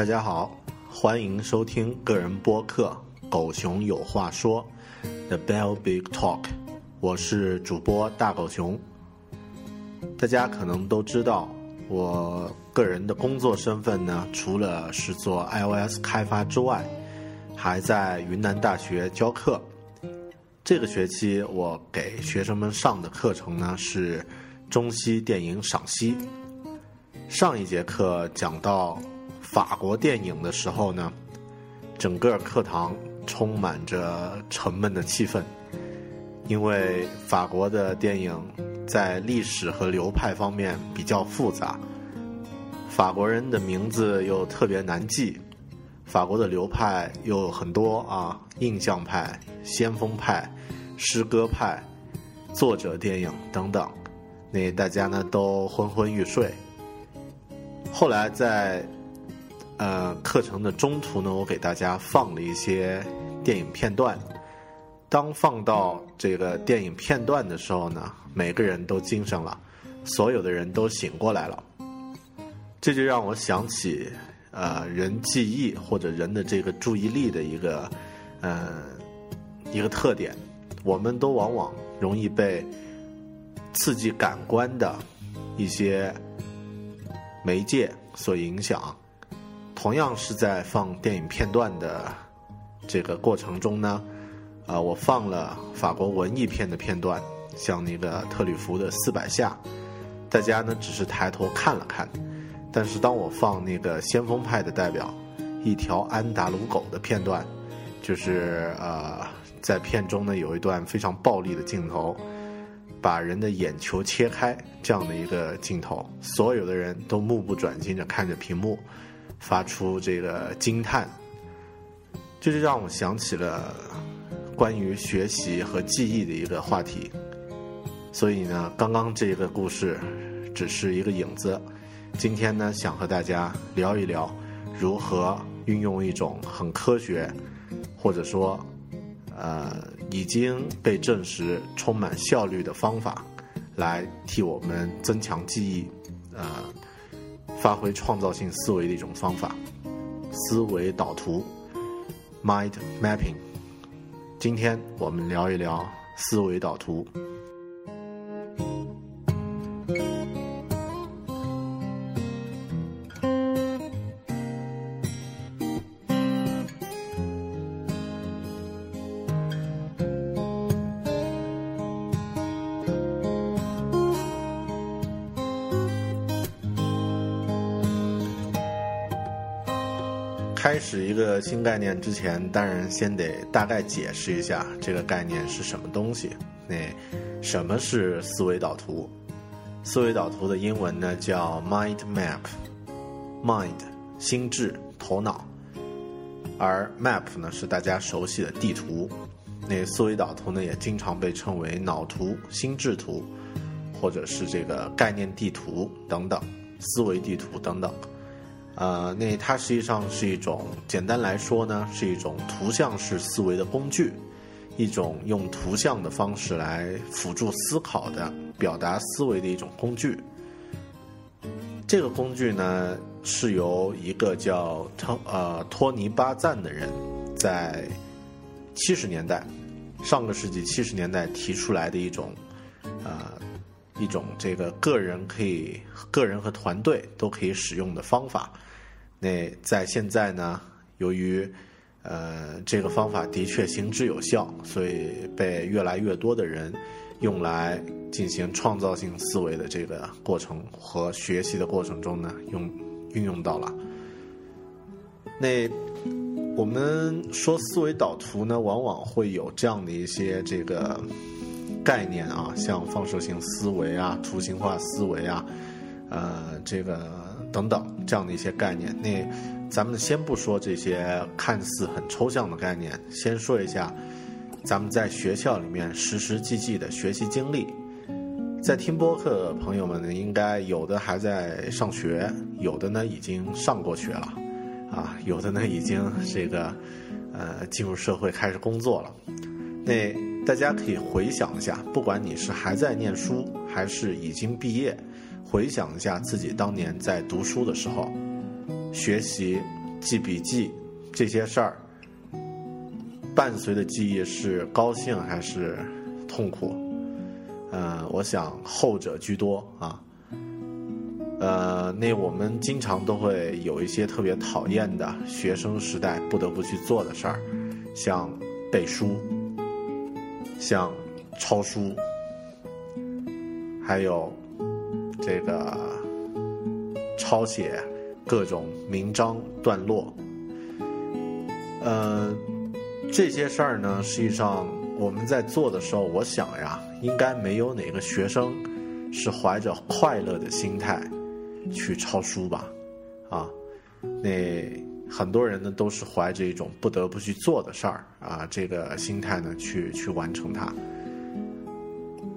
大家好，欢迎收听个人播客《狗熊有话说》The Bell Big Talk，我是主播大狗熊。大家可能都知道，我个人的工作身份呢，除了是做 iOS 开发之外，还在云南大学教课。这个学期我给学生们上的课程呢是中西电影赏析。上一节课讲到。法国电影的时候呢，整个课堂充满着沉闷的气氛，因为法国的电影在历史和流派方面比较复杂，法国人的名字又特别难记，法国的流派又很多啊，印象派、先锋派、诗歌派、作者电影等等，那大家呢都昏昏欲睡。后来在。呃，课程的中途呢，我给大家放了一些电影片段。当放到这个电影片段的时候呢，每个人都精神了，所有的人都醒过来了。这就让我想起，呃，人记忆或者人的这个注意力的一个，呃，一个特点。我们都往往容易被刺激感官的一些媒介所影响。同样是在放电影片段的这个过程中呢，啊，我放了法国文艺片的片段，像那个特吕弗的《四百下》，大家呢只是抬头看了看，但是当我放那个先锋派的代表一条安达鲁狗的片段，就是呃，在片中呢有一段非常暴力的镜头，把人的眼球切开这样的一个镜头，所有的人都目不转睛地看着屏幕。发出这个惊叹，这就让我想起了关于学习和记忆的一个话题。所以呢，刚刚这个故事只是一个影子。今天呢，想和大家聊一聊如何运用一种很科学，或者说呃已经被证实充满效率的方法，来替我们增强记忆，呃。发挥创造性思维的一种方法，思维导图 （mind mapping）。今天我们聊一聊思维导图。开始一个新概念之前，当然先得大概解释一下这个概念是什么东西。那什么是思维导图？思维导图的英文呢叫 mind map，mind 心智头脑，而 map 呢是大家熟悉的地图。那思维导图呢也经常被称为脑图、心智图，或者是这个概念地图等等，思维地图等等。呃，那它实际上是一种，简单来说呢，是一种图像式思维的工具，一种用图像的方式来辅助思考的、表达思维的一种工具。这个工具呢，是由一个叫托呃托尼巴赞的人，在七十年代，上个世纪七十年代提出来的一种，呃，一种这个个人可以、个人和团队都可以使用的方法。那在现在呢，由于呃这个方法的确行之有效，所以被越来越多的人用来进行创造性思维的这个过程和学习的过程中呢，用运用到了。那我们说思维导图呢，往往会有这样的一些这个概念啊，像放射性思维啊、图形化思维啊，呃，这个。等等，这样的一些概念。那咱们先不说这些看似很抽象的概念，先说一下咱们在学校里面实实际际的学习经历。在听播客的朋友们呢，应该有的还在上学，有的呢已经上过学了，啊，有的呢已经这个呃进入社会开始工作了。那大家可以回想一下，不管你是还在念书，还是已经毕业。回想一下自己当年在读书的时候，学习、记笔记这些事儿，伴随的记忆是高兴还是痛苦？呃，我想后者居多啊。呃，那我们经常都会有一些特别讨厌的学生时代不得不去做的事儿，像背书，像抄书，还有。这个抄写各种名章段落，呃，这些事儿呢，实际上我们在做的时候，我想呀，应该没有哪个学生是怀着快乐的心态去抄书吧？啊，那很多人呢都是怀着一种不得不去做的事儿啊，这个心态呢去去完成它。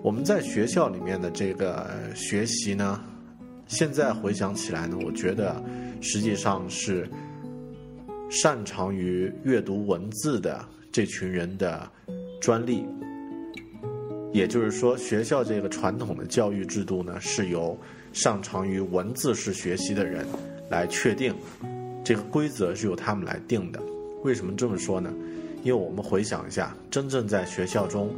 我们在学校里面的这个学习呢，现在回想起来呢，我觉得实际上是擅长于阅读文字的这群人的专利。也就是说，学校这个传统的教育制度呢，是由擅长于文字式学习的人来确定，这个规则是由他们来定的。为什么这么说呢？因为我们回想一下，真正在学校中。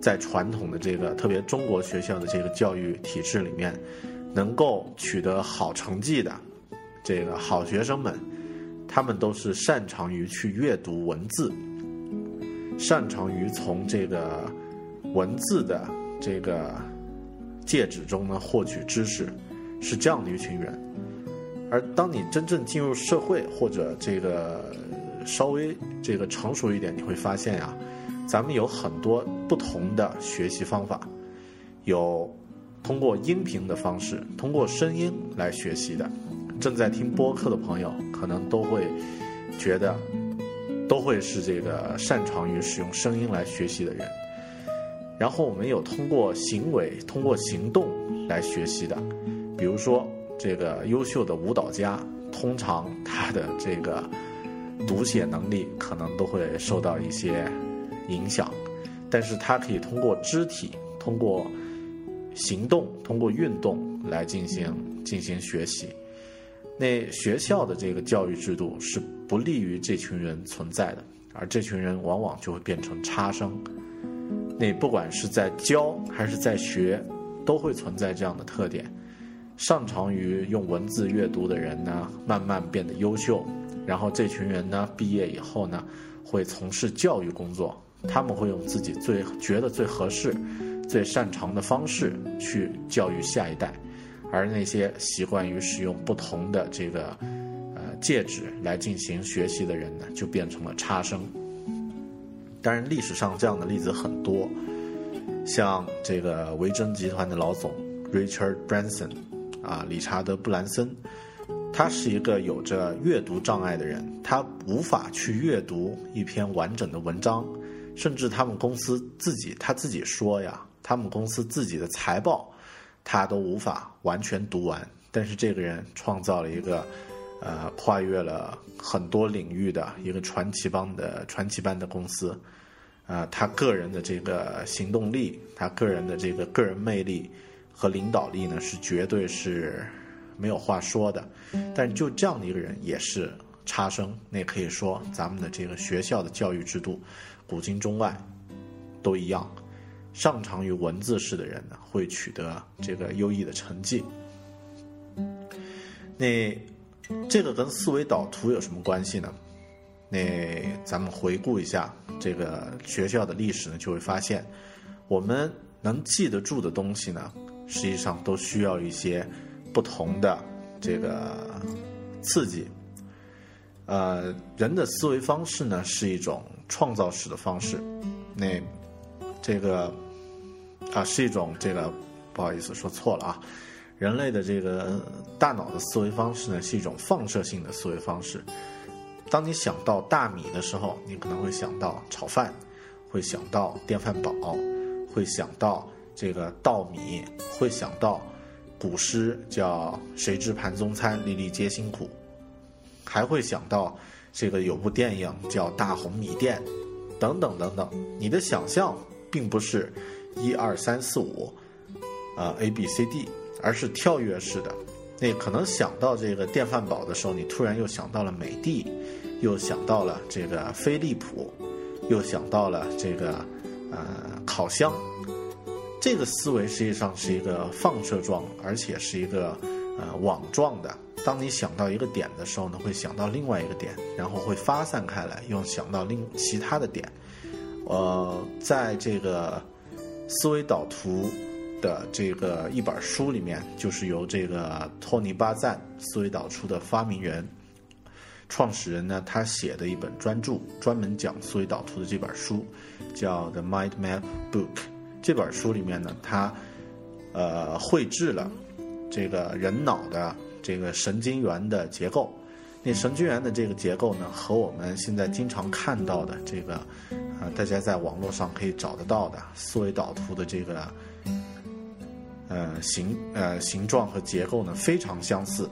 在传统的这个特别中国学校的这个教育体制里面，能够取得好成绩的这个好学生们，他们都是擅长于去阅读文字，擅长于从这个文字的这个介质中呢获取知识，是这样的一群人。而当你真正进入社会或者这个稍微这个成熟一点，你会发现呀。咱们有很多不同的学习方法，有通过音频的方式，通过声音来学习的。正在听播客的朋友，可能都会觉得，都会是这个擅长于使用声音来学习的人。然后我们有通过行为、通过行动来学习的，比如说这个优秀的舞蹈家，通常他的这个读写能力可能都会受到一些。影响，但是它可以通过肢体、通过行动、通过运动来进行进行学习。那学校的这个教育制度是不利于这群人存在的，而这群人往往就会变成差生。那不管是在教还是在学，都会存在这样的特点。擅长于用文字阅读的人呢，慢慢变得优秀，然后这群人呢，毕业以后呢，会从事教育工作。他们会用自己最觉得最合适、最擅长的方式去教育下一代，而那些习惯于使用不同的这个呃介质来进行学习的人呢，就变成了差生。当然，历史上这样的例子很多，像这个维珍集团的老总 Richard Branson，啊，理查德·布兰森，他是一个有着阅读障碍的人，他无法去阅读一篇完整的文章。甚至他们公司自己，他自己说呀，他们公司自己的财报，他都无法完全读完。但是这个人创造了一个，呃，跨越了很多领域的一个传奇帮的传奇般的公司。啊，他个人的这个行动力，他个人的这个个人魅力和领导力呢，是绝对是没有话说的。但就这样的一个人，也是差生。那可以说，咱们的这个学校的教育制度，古今中外都一样，擅长于文字式的人呢，会取得这个优异的成绩。那这个跟思维导图有什么关系呢？那咱们回顾一下这个学校的历史呢，就会发现，我们能记得住的东西呢，实际上都需要一些不同的这个刺激。呃，人的思维方式呢是一种创造式的方式，那这个啊是一种这个不好意思说错了啊，人类的这个大脑的思维方式呢是一种放射性的思维方式。当你想到大米的时候，你可能会想到炒饭，会想到电饭煲，会想到这个稻米，会想到古诗叫“谁知盘中餐，粒粒皆辛苦”，还会想到这个有部电影叫《大红米店》，等等等等。你的想象并不是一二三四五，啊 A B C D，而是跳跃式的。那可能想到这个电饭煲的时候，你突然又想到了美的，又想到了这个飞利浦，又想到了这个呃烤箱。这个思维实际上是一个放射状，而且是一个呃网状的。当你想到一个点的时候呢，会想到另外一个点，然后会发散开来，又想到另其他的点。呃，在这个思维导图。的这个一本书里面，就是由这个托尼·巴赞思维导出的发明人、创始人呢，他写的一本专著，专门讲思维导图的这本书，叫《The Mind Map Book》。这本书里面呢，他呃绘制了这个人脑的这个神经元的结构。那神经元的这个结构呢，和我们现在经常看到的这个啊，大家在网络上可以找得到的思维导图的这个。呃，形呃形状和结构呢非常相似，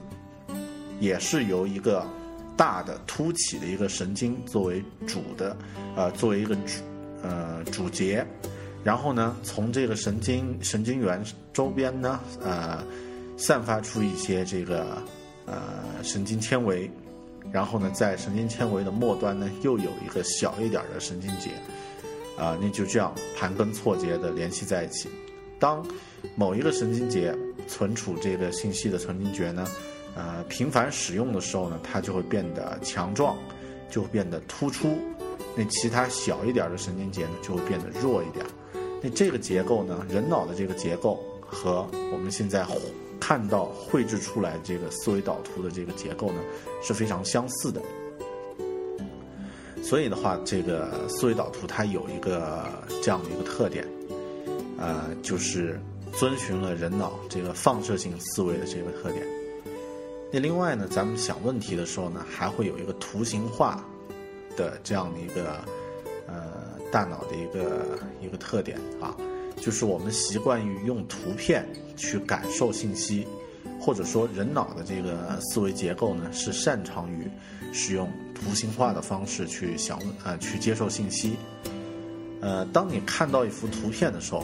也是由一个大的凸起的一个神经作为主的，呃作为一个主呃主节，然后呢从这个神经神经元周边呢呃散发出一些这个呃神经纤维，然后呢在神经纤维的末端呢又有一个小一点的神经节，啊那就这样盘根错节的联系在一起。当某一个神经节存储这个信息的神经节呢，呃，频繁使用的时候呢，它就会变得强壮，就会变得突出。那其他小一点的神经节呢，就会变得弱一点。那这个结构呢，人脑的这个结构和我们现在看到绘制出来这个思维导图的这个结构呢，是非常相似的。所以的话，这个思维导图它有一个这样的一个特点。呃，就是遵循了人脑这个放射性思维的这个特点。那另外呢，咱们想问题的时候呢，还会有一个图形化的这样的一个呃大脑的一个一个特点啊，就是我们习惯于用图片去感受信息，或者说人脑的这个思维结构呢，是擅长于使用图形化的方式去想呃去接受信息。呃，当你看到一幅图片的时候。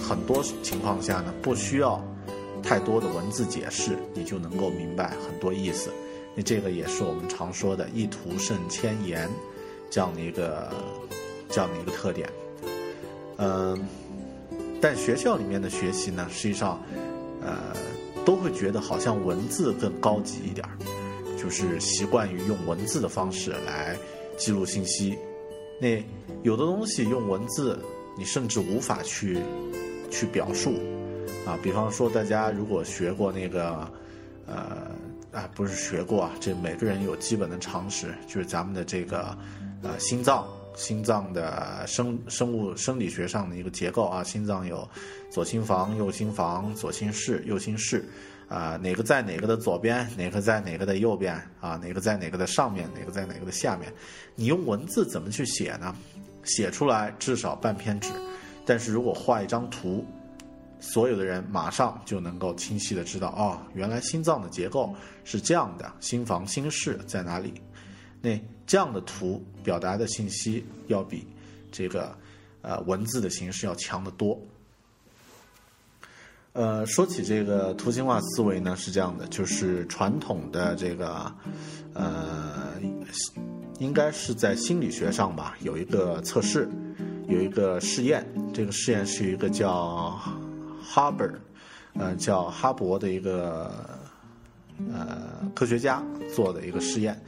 很多情况下呢，不需要太多的文字解释，你就能够明白很多意思。那这个也是我们常说的“一图胜千言”这样的一个这样的一个特点。嗯，但学校里面的学习呢，实际上呃都会觉得好像文字更高级一点儿，就是习惯于用文字的方式来记录信息。那有的东西用文字，你甚至无法去。去表述，啊，比方说大家如果学过那个，呃，啊，不是学过啊，这每个人有基本的常识，就是咱们的这个，呃，心脏，心脏的生生物生理学上的一个结构啊，心脏有左心房、右心房、左心室、右心室，啊，哪个在哪个的左边，哪个在哪个的右边，啊，哪个在哪个的上面，哪个在哪个的下面，你用文字怎么去写呢？写出来至少半篇纸。但是如果画一张图，所有的人马上就能够清晰的知道，哦，原来心脏的结构是这样的，心房、心室在哪里？那这样的图表达的信息要比这个呃文字的形式要强得多。呃，说起这个图形化思维呢，是这样的，就是传统的这个呃，应该是在心理学上吧，有一个测试，有一个试验，这个试验是一个叫。哈伯，呃，叫哈勃的一个呃科学家做的一个试验，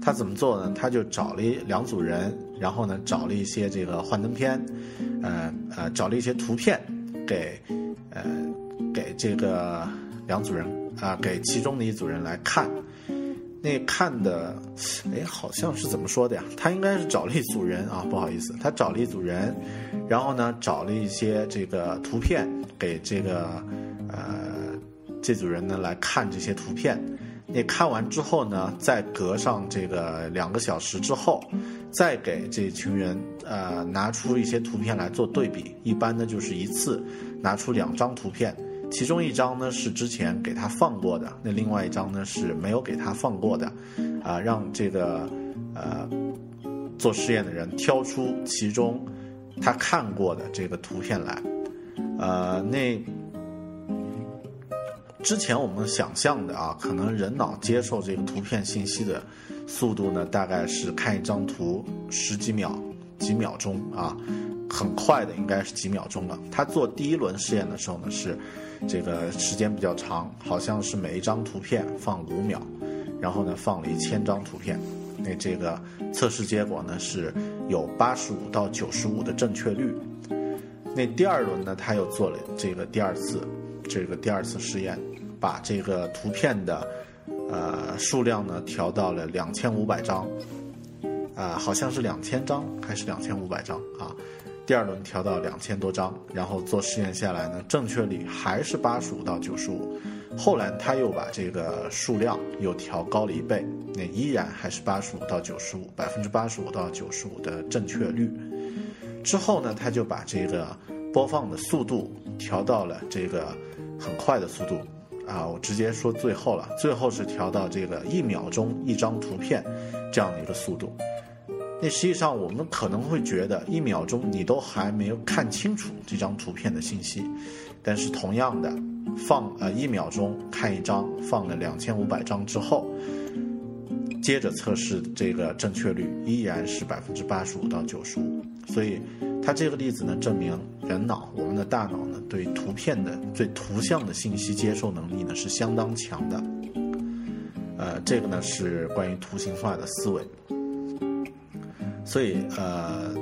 他怎么做呢？他就找了一两组人，然后呢找了一些这个幻灯片，呃呃找了一些图片给呃给这个两组人啊给其中的一组人来看，那看的哎好像是怎么说的呀？他应该是找了一组人啊，不好意思，他找了一组人，然后呢找了一些这个图片。给这个呃这组人呢来看这些图片，你看完之后呢，再隔上这个两个小时之后，再给这群人呃拿出一些图片来做对比。一般呢就是一次拿出两张图片，其中一张呢是之前给他放过的，那另外一张呢是没有给他放过的，啊，让这个呃做实验的人挑出其中他看过的这个图片来。呃，那之前我们想象的啊，可能人脑接受这个图片信息的速度呢，大概是看一张图十几秒、几秒钟啊，很快的应该是几秒钟了。他做第一轮试验的时候呢，是这个时间比较长，好像是每一张图片放五秒，然后呢放了一千张图片，那这个测试结果呢是有八十五到九十五的正确率。那第二轮呢，他又做了这个第二次，这个第二次试验，把这个图片的呃数量呢调到了两千五百张，啊，好像是两千张还是两千五百张啊？第二轮调到两千多张，然后做试验下来呢，正确率还是八十五到九十五。后来他又把这个数量又调高了一倍，那依然还是八十五到九十五，百分之八十五到九十五的正确率。之后呢，他就把这个播放的速度调到了这个很快的速度，啊，我直接说最后了，最后是调到这个一秒钟一张图片这样的一个速度。那实际上我们可能会觉得一秒钟你都还没有看清楚这张图片的信息，但是同样的放呃一秒钟看一张，放了两千五百张之后。接着测试这个正确率依然是百分之八十五到九十五，所以它这个例子呢，证明人脑我们的大脑呢，对图片的对图像的信息接受能力呢是相当强的。呃，这个呢是关于图形化的思维。所以呃，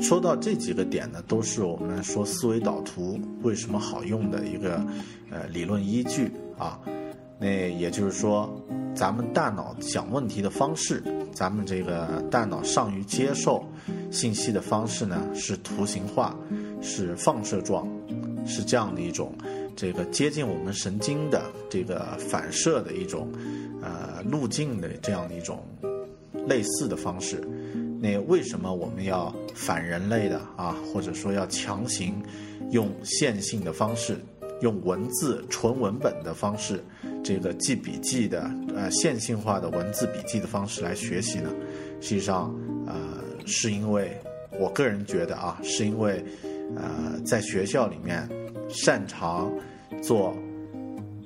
说到这几个点呢，都是我们说思维导图为什么好用的一个呃理论依据啊。那也就是说。咱们大脑想问题的方式，咱们这个大脑善于接受信息的方式呢，是图形化，是放射状，是这样的一种这个接近我们神经的这个反射的一种呃路径的这样的一种类似的方式。那为什么我们要反人类的啊，或者说要强行用线性的方式，用文字纯文本的方式？这个记笔记的呃线性化的文字笔记的方式来学习呢，实际上是因为我个人觉得啊，是因为呃在学校里面擅长做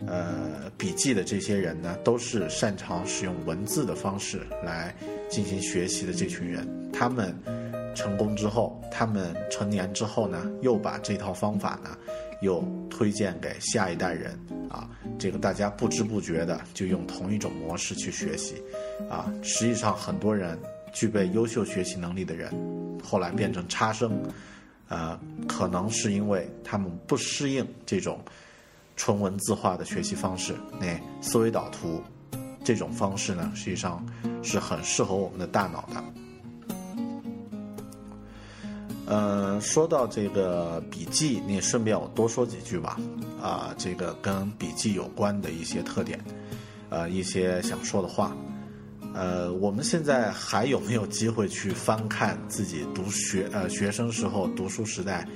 呃笔记的这些人呢，都是擅长使用文字的方式来进行学习的这群人。他们成功之后，他们成年之后呢，又把这套方法呢。又推荐给下一代人啊，这个大家不知不觉的就用同一种模式去学习，啊，实际上很多人具备优秀学习能力的人，后来变成差生，呃，可能是因为他们不适应这种纯文字化的学习方式。那思维导图这种方式呢，实际上是很适合我们的大脑的。嗯，说到这个笔记，你顺便我多说几句吧。啊，这个跟笔记有关的一些特点，呃，一些想说的话。呃，我们现在还有没有机会去翻看自己读学呃学生时候读书时代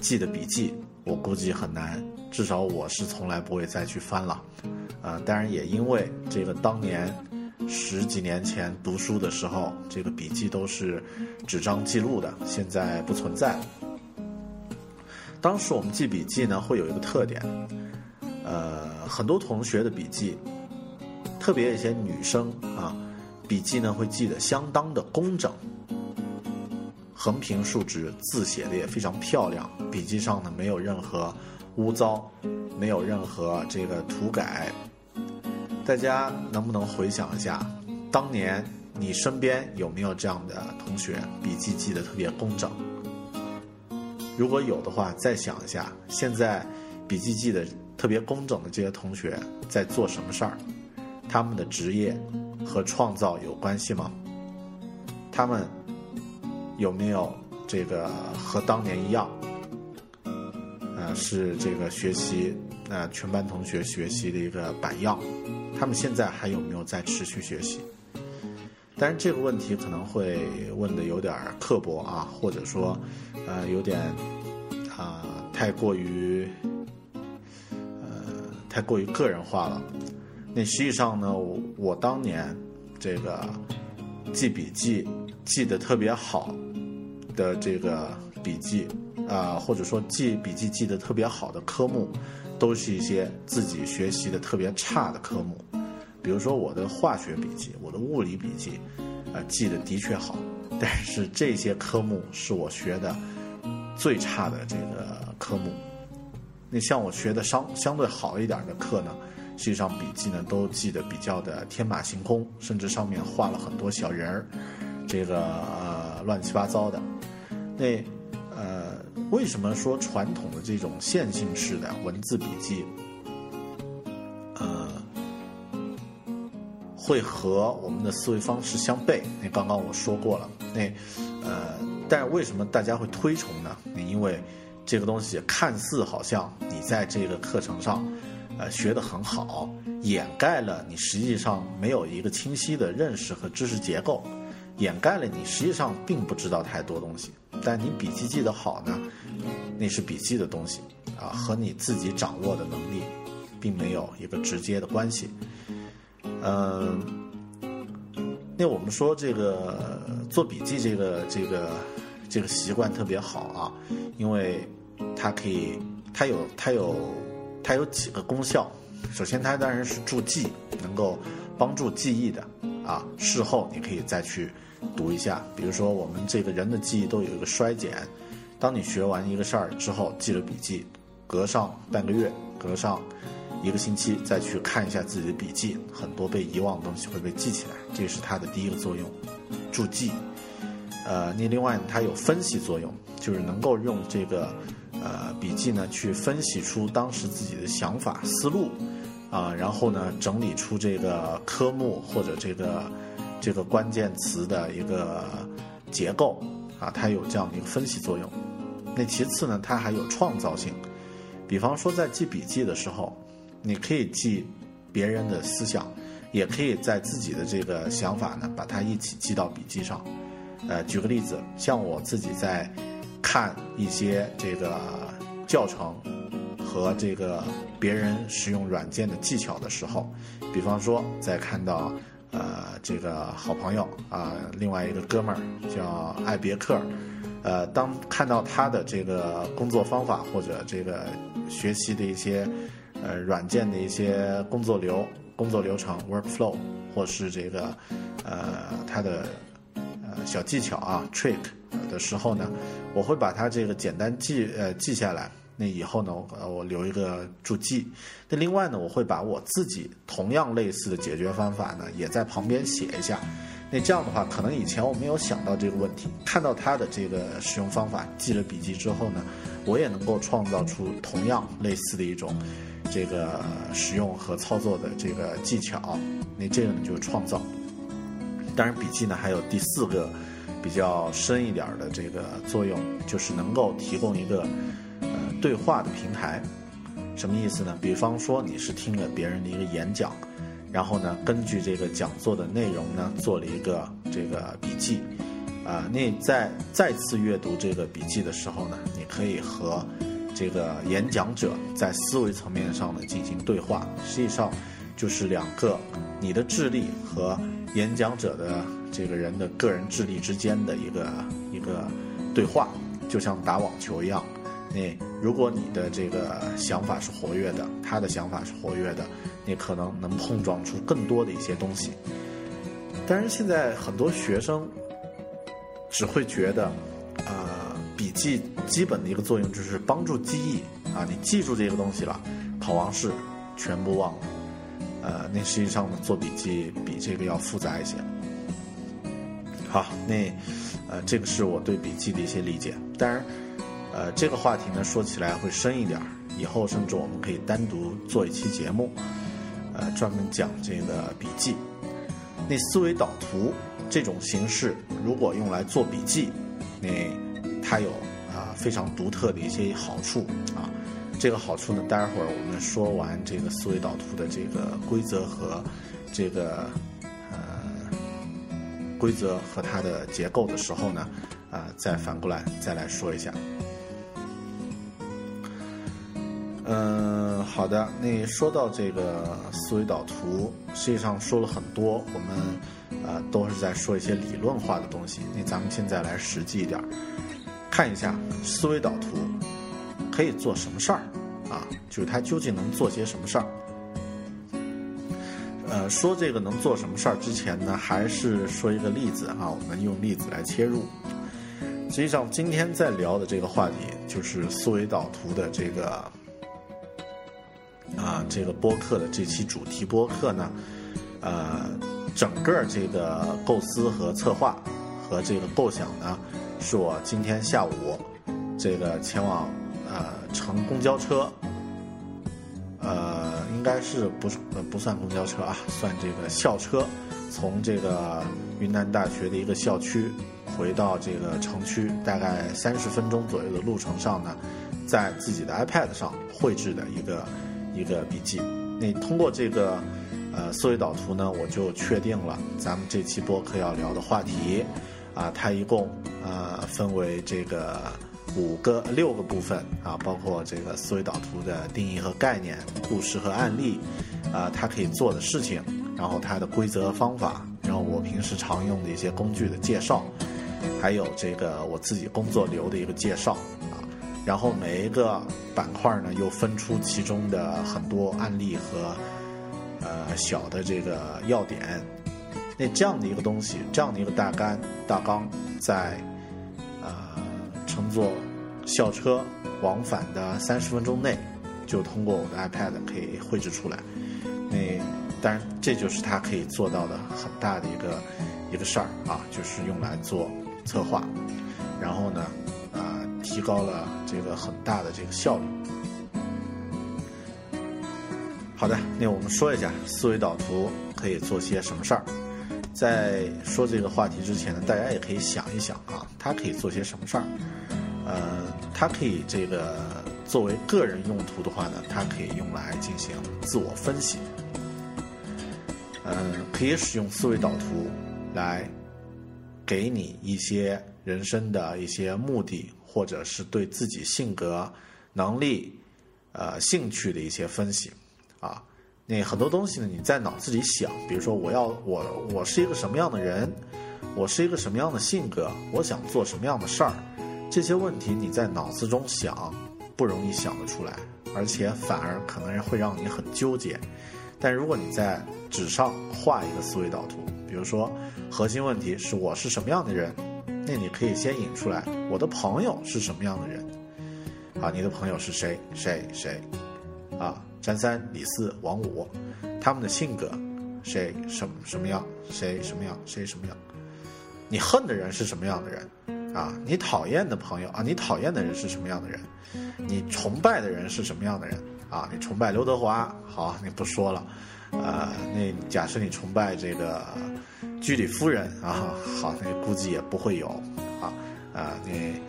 记的笔记？我估计很难，至少我是从来不会再去翻了。呃，当然也因为这个当年十几年前读书的时候，这个笔记都是纸张记录的，现在不存在。当时我们记笔记呢，会有一个特点，呃，很多同学的笔记，特别一些女生啊，笔记呢会记得相当的工整。横平竖直，字写的也非常漂亮，笔记上呢没有任何污糟，没有任何这个涂改。大家能不能回想一下，当年你身边有没有这样的同学，笔记记得特别工整？如果有的话，再想一下，现在笔记记得特别工整的这些同学在做什么事儿？他们的职业和创造有关系吗？他们？有没有这个和当年一样？呃，是这个学习，呃，全班同学学习的一个榜样。他们现在还有没有在持续学习？但是这个问题可能会问的有点刻薄啊，或者说，呃，有点啊，太过于，呃，太过于个人化了。那实际上呢，我我当年这个记笔记记得特别好。的这个笔记啊，或者说记笔记记得特别好的科目，都是一些自己学习的特别差的科目。比如说我的化学笔记，我的物理笔记，啊，记得的确好，但是这些科目是我学的最差的这个科目。那像我学的相相对好一点的课呢，实际上笔记呢都记得比较的天马行空，甚至上面画了很多小人儿，这个呃乱七八糟的。那，呃，为什么说传统的这种线性式的文字笔记，呃，会和我们的思维方式相悖？那刚刚我说过了。那，呃，但为什么大家会推崇呢？那因为这个东西看似好像你在这个课程上，呃，学得很好，掩盖了你实际上没有一个清晰的认识和知识结构，掩盖了你实际上并不知道太多东西。但你笔记记得好呢，那是笔记的东西啊，和你自己掌握的能力，并没有一个直接的关系。嗯，那我们说这个做笔记这个这个这个习惯特别好啊，因为它可以，它有它有它有几个功效。首先，它当然是助记，能够帮助记忆的啊，事后你可以再去。读一下，比如说我们这个人的记忆都有一个衰减，当你学完一个事儿之后，记了笔记，隔上半个月，隔上一个星期再去看一下自己的笔记，很多被遗忘的东西会被记起来，这是它的第一个作用，助记。呃，那另外它有分析作用，就是能够用这个呃笔记呢去分析出当时自己的想法思路，啊，然后呢整理出这个科目或者这个。这个关键词的一个结构啊，它有这样的一个分析作用。那其次呢，它还有创造性。比方说，在记笔记的时候，你可以记别人的思想，也可以在自己的这个想法呢，把它一起记到笔记上。呃，举个例子，像我自己在看一些这个教程和这个别人使用软件的技巧的时候，比方说在看到。呃，这个好朋友啊，另外一个哥们儿叫艾别克，呃，当看到他的这个工作方法或者这个学习的一些呃软件的一些工作流、工作流程 （workflow） 或是这个呃他的小技巧啊 （trick） 的时候呢，我会把它这个简单记呃记下来。那以后呢，我我留一个注记。那另外呢，我会把我自己同样类似的解决方法呢，也在旁边写一下。那这样的话，可能以前我没有想到这个问题，看到他的这个使用方法，记了笔记之后呢，我也能够创造出同样类似的一种这个使用和操作的这个技巧。那这个呢，就是创造。当然，笔记呢还有第四个比较深一点的这个作用，就是能够提供一个呃。对话的平台，什么意思呢？比方说你是听了别人的一个演讲，然后呢，根据这个讲座的内容呢，做了一个这个笔记，啊，那在再次阅读这个笔记的时候呢，你可以和这个演讲者在思维层面上呢进行对话，实际上就是两个你的智力和演讲者的这个人的个人智力之间的一个一个对话，就像打网球一样。那如果你的这个想法是活跃的，他的想法是活跃的，你可能能碰撞出更多的一些东西。但是现在很多学生只会觉得，呃，笔记基本的一个作用就是帮助记忆啊，你记住这个东西了，考完试全部忘了。呃，那实际上呢，做笔记比这个要复杂一些。好，那呃，这个是我对笔记的一些理解。当然，呃，这个话题呢说起来会深一点，以后甚至我们可以单独做一期节目，呃，专门讲这个笔记。那思维导图这种形式，如果用来做笔记，那它有啊非常独特的一些好处啊。这个好处呢，待会儿我们说完这个思维导图的这个规则和这个呃规则和它的结构的时候呢，啊，再反过来再来说一下。嗯，好的。那说到这个思维导图，实际上说了很多，我们呃都是在说一些理论化的东西。那咱们现在来实际一点，看一下思维导图可以做什么事儿啊？就是它究竟能做些什么事儿？呃，说这个能做什么事儿之前呢，还是说一个例子啊，我们用例子来切入。实际上，今天在聊的这个话题就是思维导图的这个。啊，这个播客的这期主题播客呢，呃，整个这个构思和策划和这个构想呢，是我今天下午这个前往呃乘公交车，呃，应该是不是不算公交车啊，算这个校车，从这个云南大学的一个校区回到这个城区，大概三十分钟左右的路程上呢，在自己的 iPad 上绘制的一个。一个笔记，那通过这个呃思维导图呢，我就确定了咱们这期播客要聊的话题，啊，它一共呃分为这个五个六个部分啊，包括这个思维导图的定义和概念、故事和案例，啊，它可以做的事情，然后它的规则方法，然后我平时常用的一些工具的介绍，还有这个我自己工作流的一个介绍啊。然后每一个板块呢，又分出其中的很多案例和呃小的这个要点。那这样的一个东西，这样的一个大纲大纲，在呃称作校车往返的三十分钟内，就通过我的 iPad 可以绘制出来。那当然，这就是它可以做到的很大的一个一个事儿啊，就是用来做策划。然后呢？啊提高了这个很大的这个效率。好的，那我们说一下思维导图可以做些什么事儿。在说这个话题之前呢，大家也可以想一想啊，它可以做些什么事儿。呃，它可以这个作为个人用途的话呢，它可以用来进行自我分析。嗯，可以使用思维导图来给你一些人生的一些目的。或者是对自己性格、能力、呃兴趣的一些分析，啊，那很多东西呢，你在脑子里想，比如说我要我我是一个什么样的人，我是一个什么样的性格，我想做什么样的事儿，这些问题你在脑子中想不容易想得出来，而且反而可能会让你很纠结。但如果你在纸上画一个思维导图，比如说核心问题是我是什么样的人。那你可以先引出来，我的朋友是什么样的人？啊，你的朋友是谁？谁谁？啊，张三、李四、王五，他们的性格，谁什什么样？谁什么样？谁什么样？你恨的人是什么样的人？啊，你讨厌的朋友啊，你讨厌的人是什么样的人？你崇拜的人是什么样的人？啊，你崇拜刘德华，好，你不说了。呃，那假设你崇拜这个居里夫人啊，好，那估计也不会有啊啊，你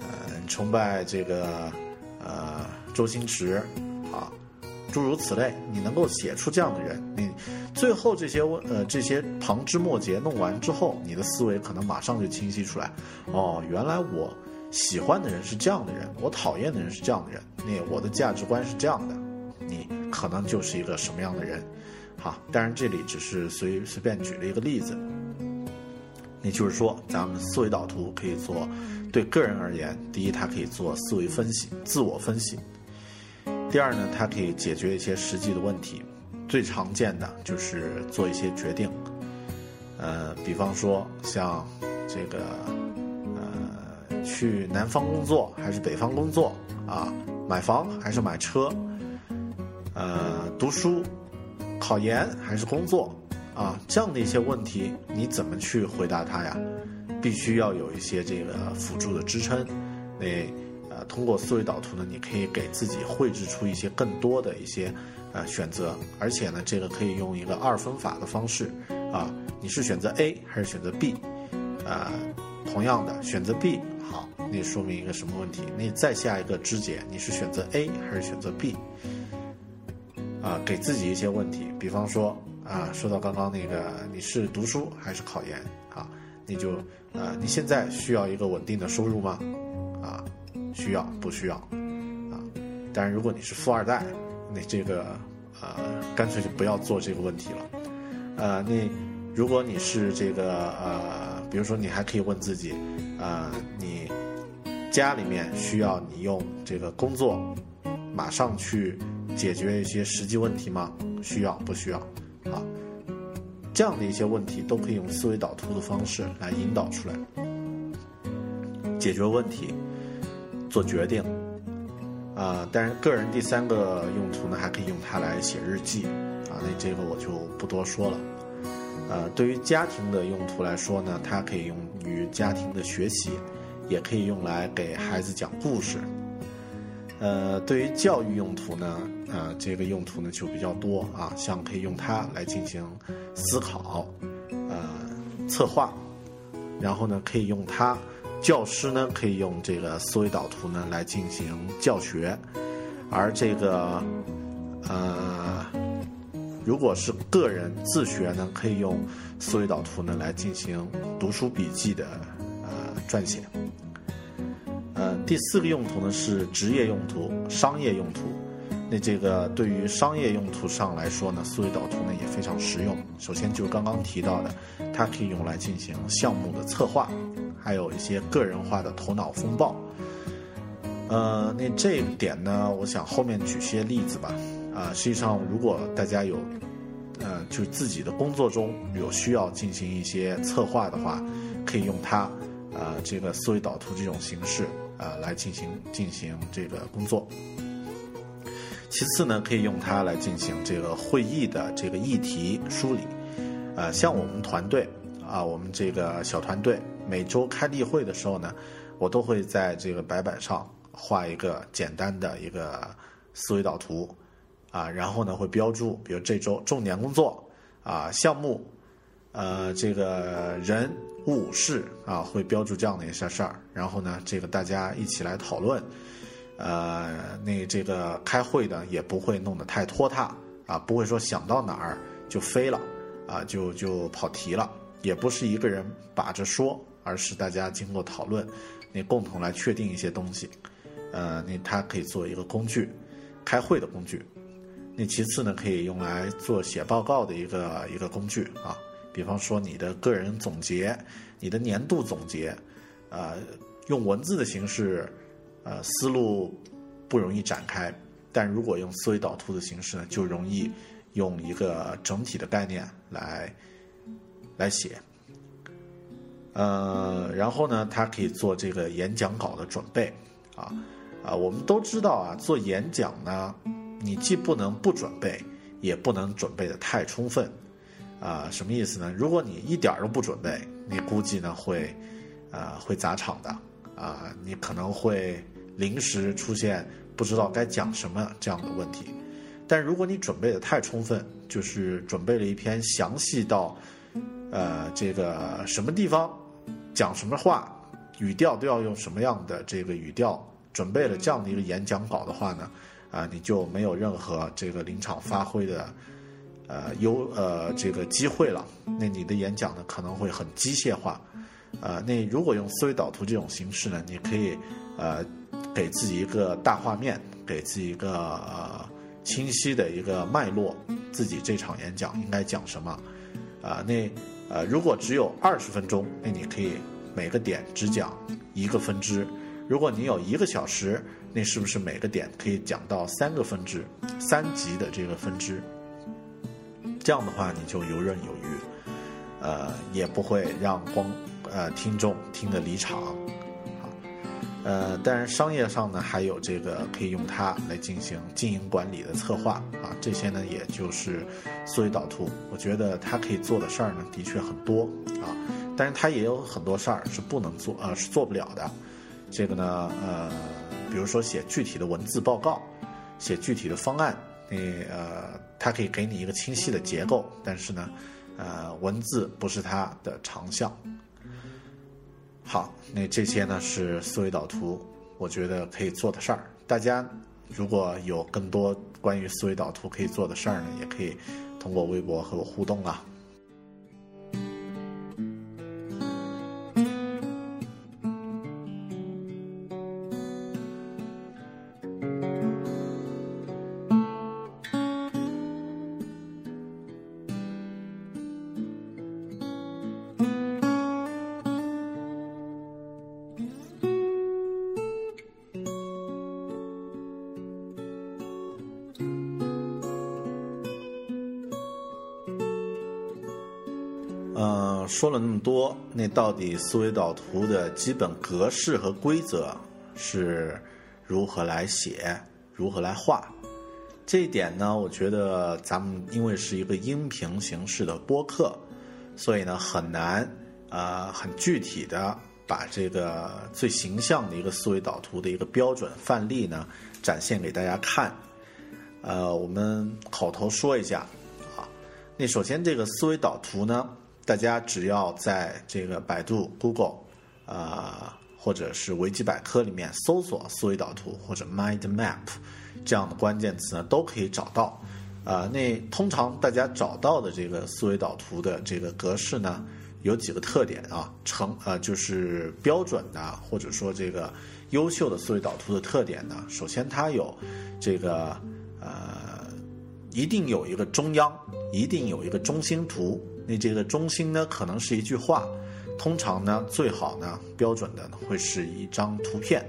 呃崇拜这个呃周星驰啊，诸如此类，你能够写出这样的人，你最后这些问呃这些旁枝末节弄完之后，你的思维可能马上就清晰出来，哦，原来我喜欢的人是这样的人，我讨厌的人是这样的人，那我的价值观是这样的，你可能就是一个什么样的人。好，当然这里只是随随便举了一个例子。也就是说，咱们思维导图可以做，对个人而言，第一，它可以做思维分析、自我分析；第二呢，它可以解决一些实际的问题。最常见的就是做一些决定，呃，比方说像这个，呃，去南方工作还是北方工作啊？买房还是买车？呃，读书、考研还是工作？啊，这样的一些问题，你怎么去回答他呀？必须要有一些这个辅助的支撑。那，通过思维导图呢，你可以给自己绘制出一些更多的一些呃选择，而且呢，这个可以用一个二分法的方式啊，你是选择 A 还是选择 B？啊，同样的选择 B，好，那说明一个什么问题？那再下一个肢解，你是选择 A 还是选择 B？啊，给自己一些问题，比方说。啊，说到刚刚那个，你是读书还是考研？啊，你就，呃，你现在需要一个稳定的收入吗？啊，需要不需要？啊，但是如果你是富二代，那这个，呃，干脆就不要做这个问题了。呃，那如果你是这个，呃，比如说你还可以问自己，呃，你家里面需要你用这个工作马上去解决一些实际问题吗？需要不需要？啊，这样的一些问题都可以用思维导图的方式来引导出来，解决问题，做决定。啊，但是个人第三个用途呢，还可以用它来写日记。啊，那这个我就不多说了。呃，对于家庭的用途来说呢，它可以用于家庭的学习，也可以用来给孩子讲故事。呃，对于教育用途呢？呃，这个用途呢就比较多啊，像可以用它来进行思考，呃，策划，然后呢可以用它，教师呢可以用这个思维导图呢来进行教学，而这个呃，如果是个人自学呢，可以用思维导图呢来进行读书笔记的呃撰写。呃，第四个用途呢是职业用途、商业用途。那这个对于商业用途上来说呢，思维导图呢也非常实用。首先就是刚刚提到的，它可以用来进行项目的策划，还有一些个人化的头脑风暴。呃，那这一点呢，我想后面举些例子吧。啊，实际上如果大家有，呃，就自己的工作中有需要进行一些策划的话，可以用它，呃，这个思维导图这种形式，呃，来进行进行这个工作。其次呢，可以用它来进行这个会议的这个议题梳理，呃，像我们团队啊，我们这个小团队每周开例会的时候呢，我都会在这个白板上画一个简单的一个思维导图，啊，然后呢会标注，比如这周重点工作啊项目，呃，这个人物事啊会标注这样的一些事儿，然后呢这个大家一起来讨论。呃，那这个开会呢也不会弄得太拖沓啊，不会说想到哪儿就飞了啊，就就跑题了，也不是一个人把着说，而是大家经过讨论，那共同来确定一些东西。呃，那它可以做一个工具，开会的工具。那其次呢，可以用来做写报告的一个一个工具啊，比方说你的个人总结、你的年度总结，呃，用文字的形式。呃，思路不容易展开，但如果用思维导图的形式呢，就容易用一个整体的概念来来写。呃，然后呢，他可以做这个演讲稿的准备啊啊，我们都知道啊，做演讲呢，你既不能不准备，也不能准备的太充分啊。什么意思呢？如果你一点都不准备，你估计呢会呃会砸场的啊，你可能会。临时出现不知道该讲什么这样的问题，但如果你准备的太充分，就是准备了一篇详细到，呃，这个什么地方讲什么话，语调都要用什么样的这个语调，准备了这样的一个演讲稿的话呢，啊，你就没有任何这个临场发挥的，呃，优呃这个机会了。那你的演讲呢可能会很机械化，呃，那如果用思维导图这种形式呢，你可以呃给自己一个大画面，给自己一个呃清晰的一个脉络，自己这场演讲应该讲什么啊？那呃如果只有二十分钟，那你可以每个点只讲一个分支；如果你有一个小时，那是不是每个点可以讲到三个分支、三级的这个分支？这样的话，你就游刃有余，呃，也不会让光。呃，听众听得离场，呃，当然商业上呢，还有这个可以用它来进行经营管理的策划啊，这些呢，也就是思维导图。我觉得它可以做的事儿呢，的确很多啊，但是它也有很多事儿是不能做，呃，是做不了的。这个呢，呃，比如说写具体的文字报告，写具体的方案，你呃，它可以给你一个清晰的结构，但是呢，呃，文字不是它的长项。好，那这些呢是思维导图，我觉得可以做的事儿。大家如果有更多关于思维导图可以做的事儿呢，也可以通过微博和我互动啊。多，那到底思维导图的基本格式和规则是如何来写、如何来画？这一点呢，我觉得咱们因为是一个音频形式的播客，所以呢很难啊很具体的把这个最形象的一个思维导图的一个标准范例呢展现给大家看。呃，我们口头说一下啊，那首先这个思维导图呢。大家只要在这个百度、Google，啊，或者是维基百科里面搜索“思维导图”或者 “mind map” 这样的关键词呢，都可以找到。啊，那通常大家找到的这个思维导图的这个格式呢，有几个特点啊，成呃就是标准的或者说这个优秀的思维导图的特点呢，首先它有这个呃，一定有一个中央，一定有一个中心图。那这个中心呢，可能是一句话，通常呢，最好呢，标准的会是一张图片，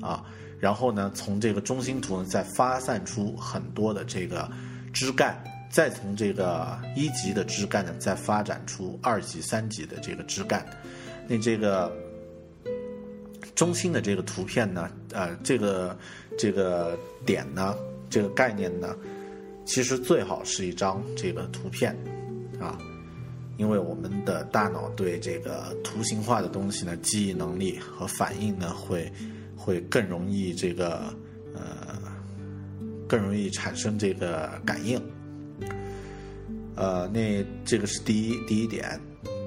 啊，然后呢，从这个中心图呢，再发散出很多的这个枝干，再从这个一级的枝干呢，再发展出二级、三级的这个枝干。那这个中心的这个图片呢，呃，这个这个点呢，这个概念呢，其实最好是一张这个图片，啊。因为我们的大脑对这个图形化的东西呢，记忆能力和反应呢，会会更容易这个呃，更容易产生这个感应。呃，那这个是第一第一点。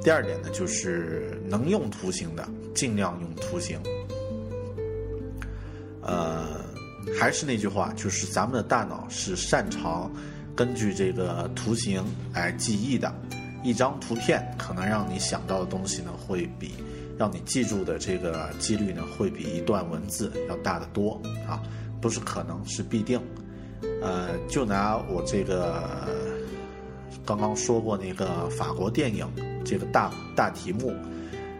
第二点呢，就是能用图形的尽量用图形。呃，还是那句话，就是咱们的大脑是擅长根据这个图形来记忆的。一张图片可能让你想到的东西呢，会比让你记住的这个几率呢，会比一段文字要大得多啊！不是可能是必定。呃，就拿我这个刚刚说过那个法国电影这个大大题目，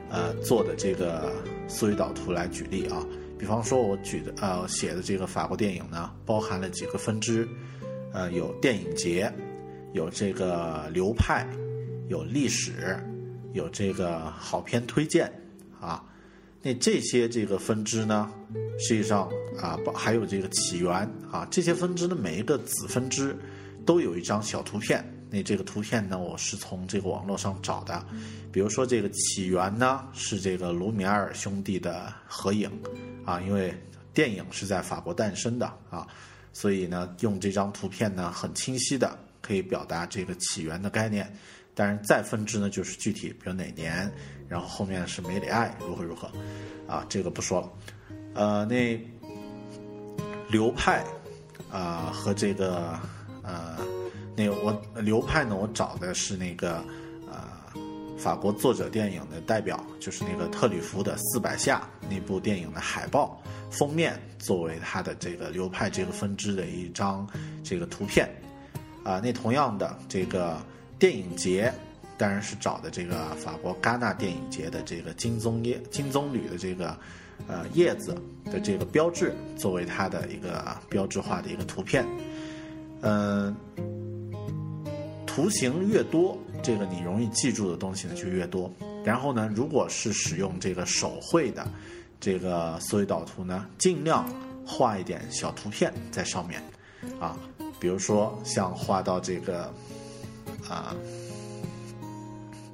呃，做的这个思维导图来举例啊。比方说，我举的呃写的这个法国电影呢，包含了几个分支，呃，有电影节，有这个流派。有历史，有这个好片推荐啊，那这些这个分支呢，实际上啊，还有这个起源啊，这些分支的每一个子分支都有一张小图片。那这个图片呢，我是从这个网络上找的。比如说这个起源呢，是这个卢米埃尔兄弟的合影啊，因为电影是在法国诞生的啊，所以呢，用这张图片呢，很清晰的可以表达这个起源的概念。当然，再分支呢，就是具体，比如哪年，然后后面是梅里爱如何如何，啊，这个不说了。呃，那流派啊和这个呃，那我流派呢，我找的是那个呃法国作者电影的代表，就是那个特吕弗的《四百下》那部电影的海报封面，作为他的这个流派这个分支的一张这个图片。啊，那同样的这个电影节，当然是找的这个法国戛纳电影节的这个金棕叶金棕榈的这个呃叶子的这个标志，作为它的一个标志化的一个图片。嗯，图形越多，这个你容易记住的东西呢就越多。然后呢，如果是使用这个手绘的这个思维导图呢，尽量画一点小图片在上面，啊。比如说，像画到这个，啊，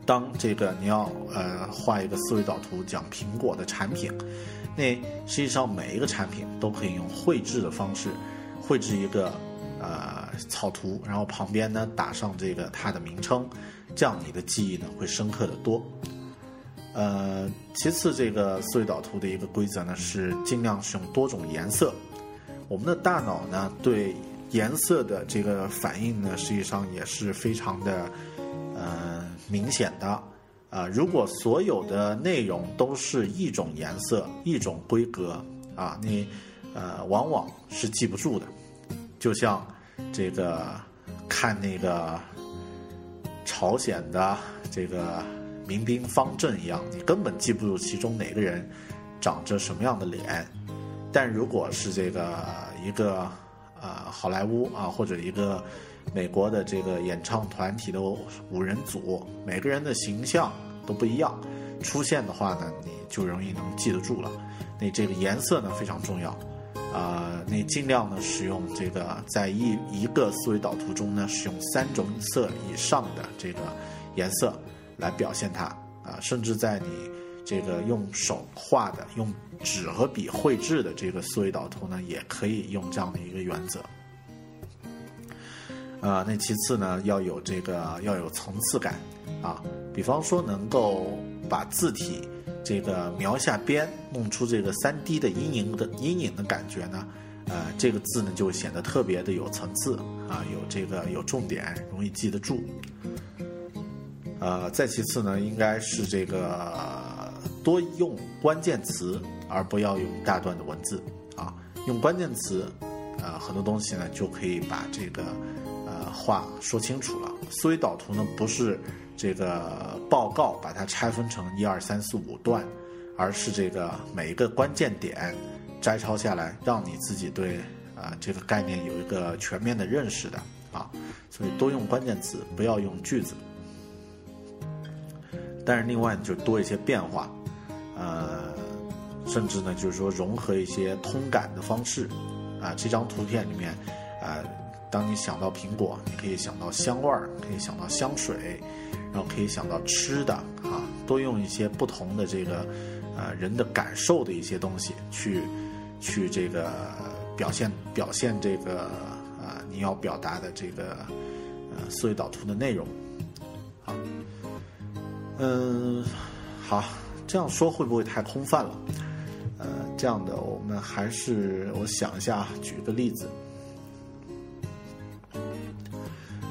当这个你要呃画一个思维导图讲苹果的产品，那实际上每一个产品都可以用绘制的方式绘制一个呃草图，然后旁边呢打上这个它的名称，这样你的记忆呢会深刻的多。呃，其次，这个思维导图的一个规则呢是尽量使用多种颜色。我们的大脑呢对颜色的这个反应呢，实际上也是非常的，呃，明显的。啊，如果所有的内容都是一种颜色、一种规格，啊，你，呃，往往是记不住的。就像这个看那个朝鲜的这个民兵方阵一样，你根本记不住其中哪个人长着什么样的脸。但如果是这个一个。啊，好莱坞啊，或者一个美国的这个演唱团体的五人组，每个人的形象都不一样，出现的话呢，你就容易能记得住了。那这个颜色呢非常重要，啊，你尽量呢使用这个在一一个思维导图中呢使用三种色以上的这个颜色来表现它啊，甚至在你。这个用手画的、用纸和笔绘制的这个思维导图呢，也可以用这样的一个原则。啊，那其次呢，要有这个要有层次感啊，比方说能够把字体这个描下边，弄出这个三 D 的阴影的阴影的感觉呢，呃，这个字呢就显得特别的有层次啊，有这个有重点，容易记得住。呃，再其次呢，应该是这个。多用关键词，而不要用大段的文字啊！用关键词，呃，很多东西呢就可以把这个呃话说清楚了。思维导图呢不是这个报告，把它拆分成一二三四五段，而是这个每一个关键点摘抄下来，让你自己对啊这个概念有一个全面的认识的啊。所以多用关键词，不要用句子。但是另外就多一些变化。呃，甚至呢，就是说融合一些通感的方式，啊，这张图片里面，呃，当你想到苹果，你可以想到香味儿，可以想到香水，然后可以想到吃的，啊，多用一些不同的这个，呃，人的感受的一些东西去，去这个表现表现这个，啊，你要表达的这个，呃，思维导图的内容，好，嗯，好。这样说会不会太空泛了？呃，这样的，我们还是我想一下，举个例子。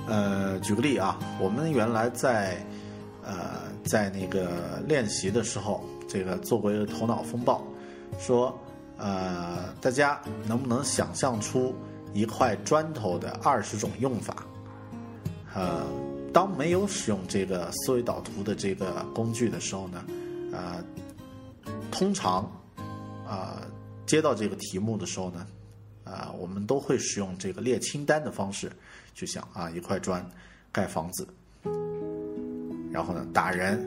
呃，举个例啊，我们原来在呃在那个练习的时候，这个做过一个头脑风暴，说呃大家能不能想象出一块砖头的二十种用法？呃，当没有使用这个思维导图的这个工具的时候呢？呃，通常，呃，接到这个题目的时候呢，呃，我们都会使用这个列清单的方式去想啊，一块砖盖房子，然后呢打人，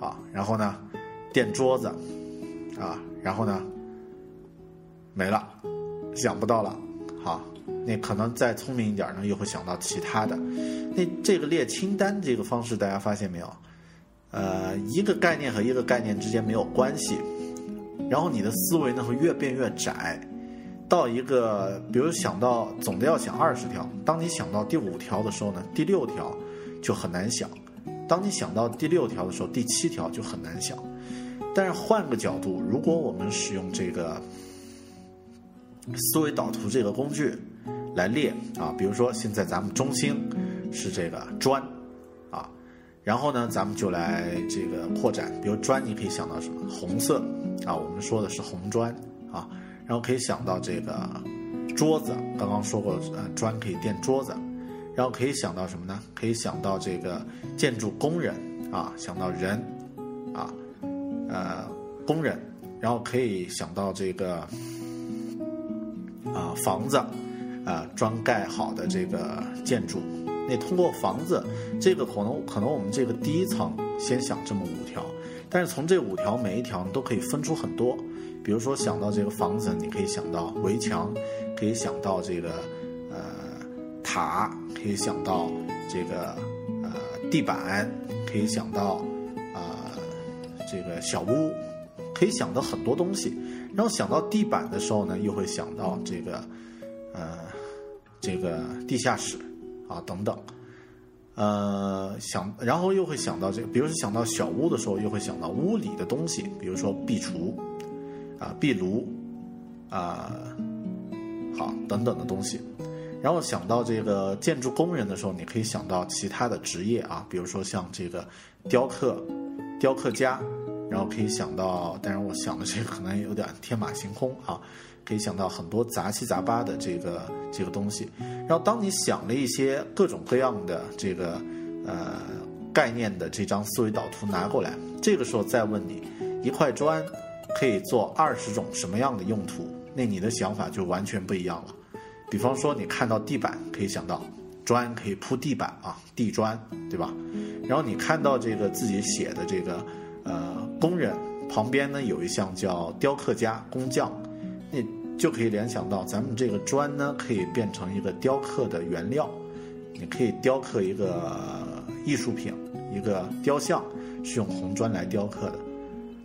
好，然后呢垫桌子，啊，然后呢没了，想不到了，好，那可能再聪明一点呢，又会想到其他的。那这个列清单这个方式，大家发现没有？呃，一个概念和一个概念之间没有关系，然后你的思维呢会越变越窄，到一个，比如想到总的要想二十条，当你想到第五条的时候呢，第六条就很难想；当你想到第六条的时候，第七条就很难想。但是换个角度，如果我们使用这个思维导图这个工具来列啊，比如说现在咱们中心是这个砖。啊然后呢，咱们就来这个扩展，比如砖，你可以想到什么？红色啊，我们说的是红砖啊。然后可以想到这个桌子，刚刚说过，呃，砖可以垫桌子。然后可以想到什么呢？可以想到这个建筑工人啊，想到人啊，呃，工人。然后可以想到这个啊，房子啊，砖盖好的这个建筑。那通过房子，这个可能可能我们这个第一层先想这么五条，但是从这五条每一条都可以分出很多。比如说想到这个房子，你可以想到围墙，可以想到这个呃塔，可以想到这个呃地板，可以想到啊这个小屋，可以想到很多东西。然后想到地板的时候呢，又会想到这个这个地下室。啊，等等，呃，想，然后又会想到这个，比如说想到小屋的时候，又会想到屋里的东西，比如说壁橱，啊，壁炉，啊，好，等等的东西。然后想到这个建筑工人的时候，你可以想到其他的职业啊，比如说像这个雕刻，雕刻家，然后可以想到，但是我想的这个可能有点天马行空啊。可以想到很多杂七杂八的这个这个东西，然后当你想了一些各种各样的这个呃概念的这张思维导图拿过来，这个时候再问你一块砖可以做二十种什么样的用途，那你的想法就完全不一样了。比方说你看到地板，可以想到砖可以铺地板啊，地砖，对吧？然后你看到这个自己写的这个呃工人旁边呢有一项叫雕刻家工匠。你就可以联想到，咱们这个砖呢，可以变成一个雕刻的原料，你可以雕刻一个艺术品，一个雕像是用红砖来雕刻的，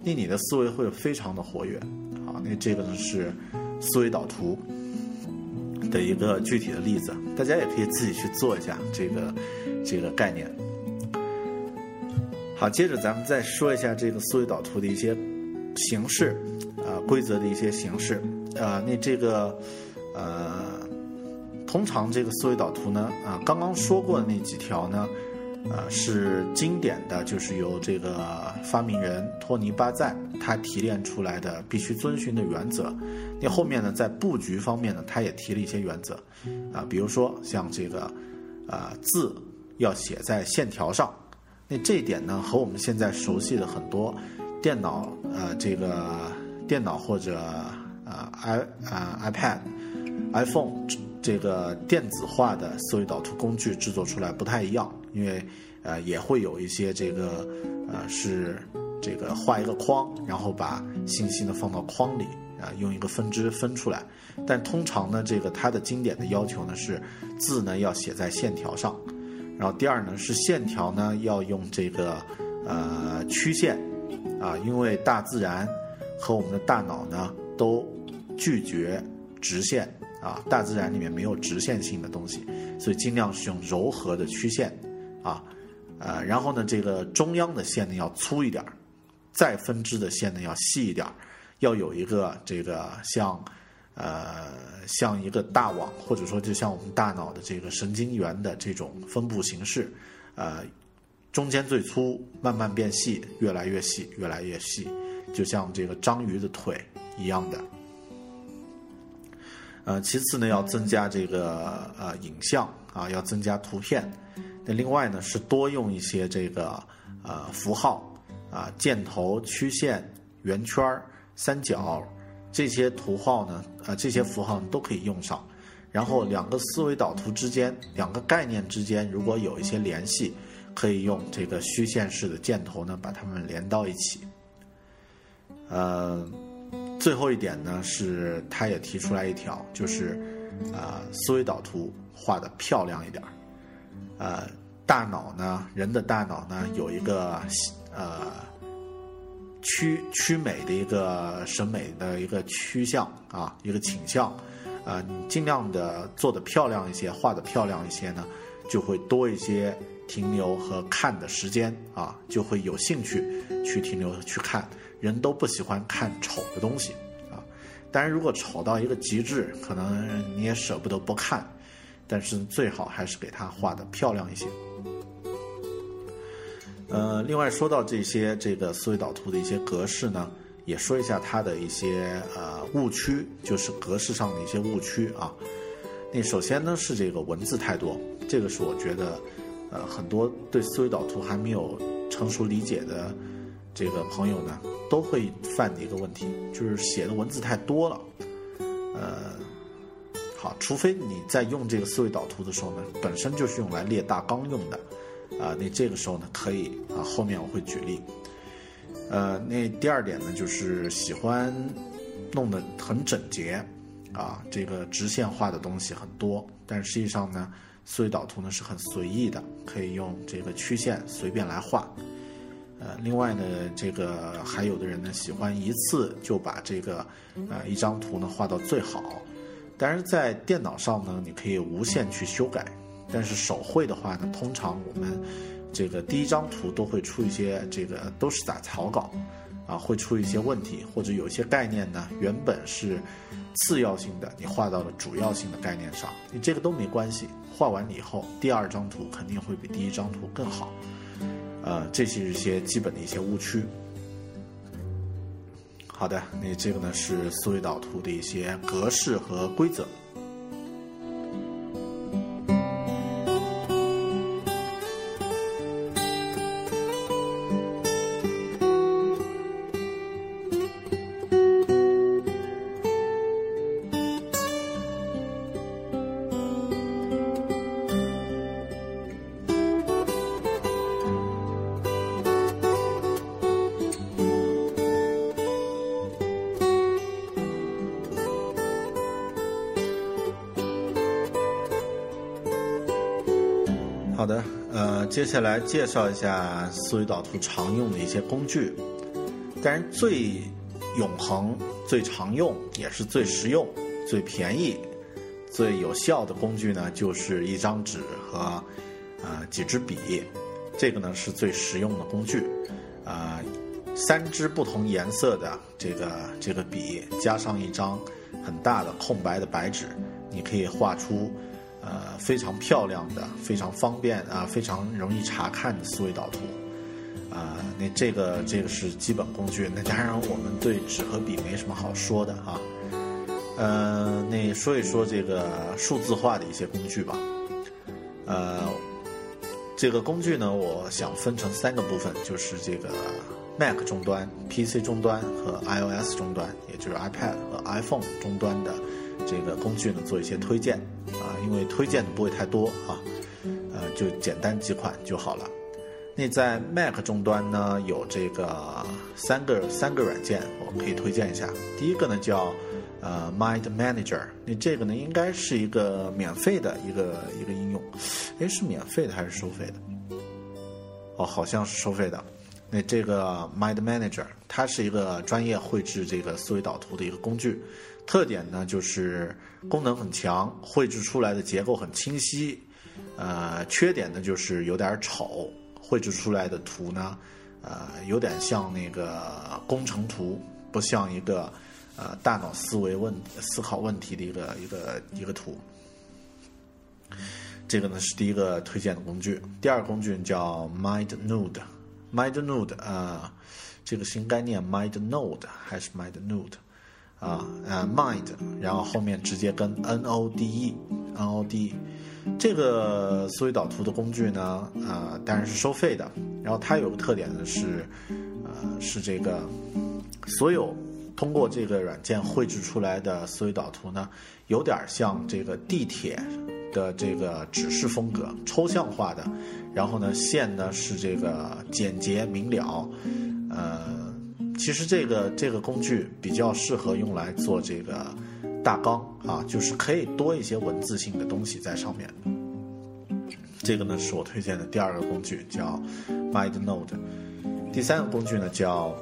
那你的思维会非常的活跃，啊，那这个呢是思维导图的一个具体的例子，大家也可以自己去做一下这个这个概念。好，接着咱们再说一下这个思维导图的一些形式。规则的一些形式，呃，那这个，呃，通常这个思维导图呢，啊，刚刚说过的那几条呢，啊，是经典的，就是由这个发明人托尼巴赞他提炼出来的必须遵循的原则。那后面呢，在布局方面呢，他也提了一些原则，啊，比如说像这个，啊，字要写在线条上，那这一点呢，和我们现在熟悉的很多电脑，呃，这个。电脑或者呃 i 啊 iPad、iPhone 这个电子化的思维导图工具制作出来不太一样，因为呃也会有一些这个呃是这个画一个框，然后把信息呢放到框里啊，用一个分支分出来。但通常呢，这个它的经典的要求呢是字呢要写在线条上，然后第二呢是线条呢要用这个呃曲线啊，因为大自然。和我们的大脑呢都拒绝直线啊，大自然里面没有直线性的东西，所以尽量是用柔和的曲线啊，呃，然后呢，这个中央的线呢要粗一点儿，再分支的线呢要细一点儿，要有一个这个像呃像一个大网，或者说就像我们大脑的这个神经元的这种分布形式，呃，中间最粗，慢慢变细，越来越细，越来越细。就像这个章鱼的腿一样的，呃，其次呢，要增加这个呃影像啊，要增加图片。那另外呢，是多用一些这个呃符号啊，箭头、曲线、圆圈、三角这些图号呢，啊，这些符号都可以用上。然后两个思维导图之间，两个概念之间，如果有一些联系，可以用这个虚线式的箭头呢，把它们连到一起。呃，最后一点呢，是他也提出来一条，就是啊，思维导图画的漂亮一点儿。呃，大脑呢，人的大脑呢，有一个呃趋趋美的一个审美的一个趋向啊，一个倾向。啊，你尽量的做的漂亮一些，画的漂亮一些呢，就会多一些停留和看的时间啊，就会有兴趣去停留去看。人都不喜欢看丑的东西啊，当然，如果丑到一个极致，可能你也舍不得不看，但是最好还是给它画的漂亮一些。呃，另外说到这些这个思维导图的一些格式呢，也说一下它的一些呃误区，就是格式上的一些误区啊。那首先呢是这个文字太多，这个是我觉得呃很多对思维导图还没有成熟理解的这个朋友呢都会犯的一个问题，就是写的文字太多了。呃，好，除非你在用这个思维导图的时候呢，本身就是用来列大纲用的。啊，那这个时候呢，可以啊，后面我会举例。呃，那第二点呢，就是喜欢弄得很整洁，啊，这个直线画的东西很多，但实际上呢，思维导图呢是很随意的，可以用这个曲线随便来画。呃，另外呢，这个还有的人呢喜欢一次就把这个呃一张图呢画到最好，但是在电脑上呢，你可以无限去修改。但是手绘的话呢，通常我们这个第一张图都会出一些这个都是打草稿，啊，会出一些问题，或者有一些概念呢原本是次要性的，你画到了主要性的概念上，你这个都没关系，画完了以后第二张图肯定会比第一张图更好，呃，这是一些基本的一些误区。好的，那这个呢是思维导图的一些格式和规则。好的，呃，接下来介绍一下思维导图常用的一些工具。当然，最永恒、最常用，也是最实用、最便宜、最有效的工具呢，就是一张纸和呃几支笔。这个呢是最实用的工具。啊，三支不同颜色的这个这个笔，加上一张很大的空白的白纸，你可以画出。非常漂亮的，非常方便啊，非常容易查看的思维导图，啊，那这个这个是基本工具。那当然，我们对纸和笔没什么好说的啊。呃，那说一说这个数字化的一些工具吧。呃，这个工具呢，我想分成三个部分，就是这个 Mac 终端、PC 终端和 iOS 终端，也就是 iPad 和 iPhone 终端的。这个工具呢，做一些推荐啊，因为推荐的不会太多啊，呃，就简单几款就好了。那在 Mac 终端呢，有这个三个三个软件，我可以推荐一下。第一个呢叫呃 Mind Manager，那这个呢应该是一个免费的一个一个应用，哎，是免费的还是收费的？哦，好像是收费的。那这个 Mind Manager，它是一个专业绘制这个思维导图的一个工具。特点呢，就是功能很强，绘制出来的结构很清晰。呃，缺点呢，就是有点丑，绘制出来的图呢，呃，有点像那个工程图，不像一个呃大脑思维问思考问题的一个一个一个图。这个呢是第一个推荐的工具。第二个工具叫 MindNode，MindNode 啊，这个是应该念 MindNode 还是 MindNode？啊，呃，mind，然后后面直接跟 n o d e，n o d e，这个思维导图的工具呢，呃，当然是收费的。然后它有个特点呢是，呃，是这个所有通过这个软件绘制出来的思维导图呢，有点像这个地铁的这个指示风格，抽象化的。然后呢，线呢是这个简洁明了，呃。其实这个这个工具比较适合用来做这个大纲啊，就是可以多一些文字性的东西在上面。这个呢是我推荐的第二个工具，叫 MindNode。第三个工具呢叫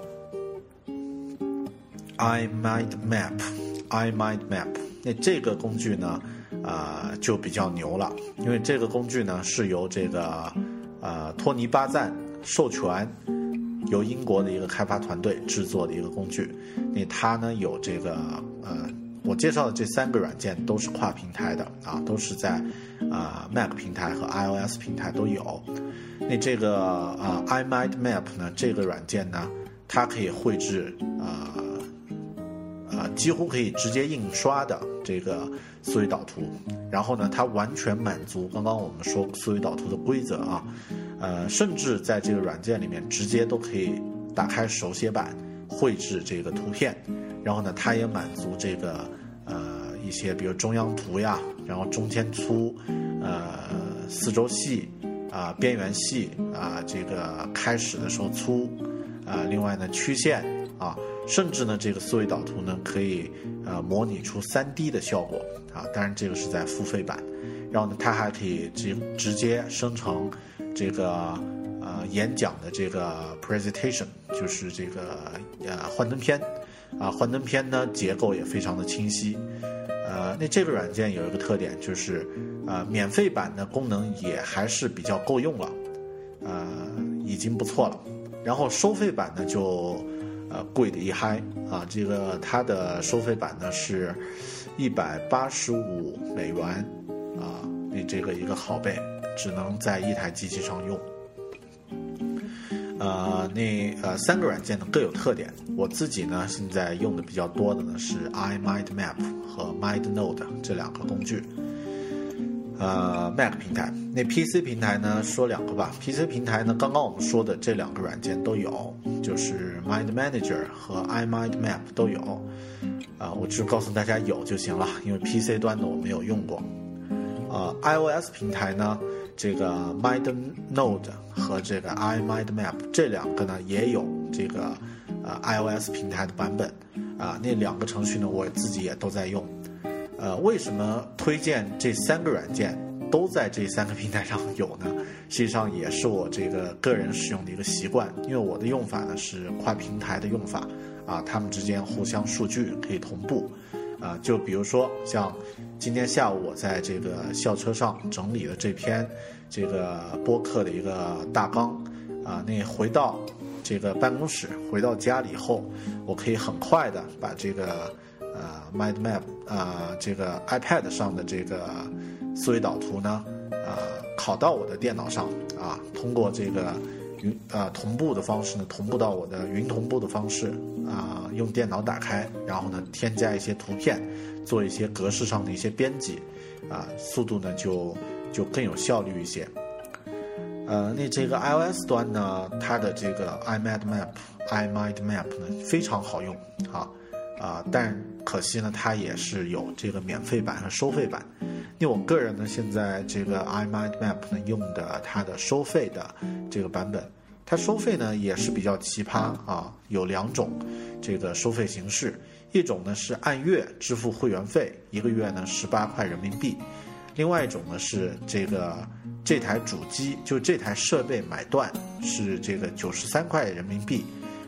iMindMap，iMindMap。那这个工具呢啊就比较牛了，因为这个工具呢是由这个呃托尼巴赞授权。由英国的一个开发团队制作的一个工具，那它呢有这个呃我介绍的这三个软件都是跨平台的啊，都是在啊 Mac 平台和 iOS 平台都有。那这个啊 iMindMap 呢，这个软件呢，它可以绘制啊啊几乎可以直接印刷的这个思维导图，然后呢，它完全满足刚刚我们说思维导图的规则啊，呃，甚至在这个软件里面直接都可以打开手写板绘制这个图片。然后呢，它也满足这个呃一些，比如中央图呀，然后中间粗，呃四周细，啊边缘细，啊这个开始的时候粗，啊另外呢曲线啊，甚至呢这个思维导图呢可以呃模拟出 3D 的效果啊，当然这个是在付费版。然后呢，它还可以直直接生成这个呃演讲的这个 presentation，就是这个呃幻灯片。啊，幻灯片呢结构也非常的清晰，呃，那这个软件有一个特点就是，呃，免费版的功能也还是比较够用了，呃，已经不错了。然后收费版呢就，呃，贵的一嗨啊，这个它的收费版呢是，一百八十五美元，你，这个一个拷贝只能在一台机器上用。呃，那呃三个软件呢各有特点。我自己呢现在用的比较多的呢是 iMindMap 和 MindNode 这两个工具。呃，Mac 平台，那 PC 平台呢说两个吧。PC 平台呢，刚刚我们说的这两个软件都有，就是 MindManager 和 iMindMap 都有。啊，我只告诉大家有就行了，因为 PC 端的我没有用过。呃，iOS 平台呢？这个 MindNode 和这个 iMindMap 这两个呢也有这个呃 iOS 平台的版本啊，那两个程序呢我自己也都在用。呃，为什么推荐这三个软件都在这三个平台上有呢？实际上也是我这个个人使用的一个习惯，因为我的用法呢是跨平台的用法啊，它们之间互相数据可以同步。啊，就比如说像今天下午我在这个校车上整理的这篇这个播客的一个大纲，啊，那回到这个办公室，回到家里以后，我可以很快的把这个呃 MindMap 啊这个 iPad 上的这个思维导图呢，呃，拷到我的电脑上啊，通过这个。云啊，同步的方式呢，同步到我的云同步的方式啊，用电脑打开，然后呢，添加一些图片，做一些格式上的一些编辑，啊，速度呢就就更有效率一些。呃，那这个 iOS 端呢，它的这个 iMindMap、iMindMap 呢非常好用啊啊，但可惜呢，它也是有这个免费版和收费版。因为我个人呢，现在这个 iMindMap 呢用的它的收费的这个版本，它收费呢也是比较奇葩啊，有两种这个收费形式，一种呢是按月支付会员费，一个月呢十八块人民币，另外一种呢是这个这台主机就这台设备买断是这个九十三块人民币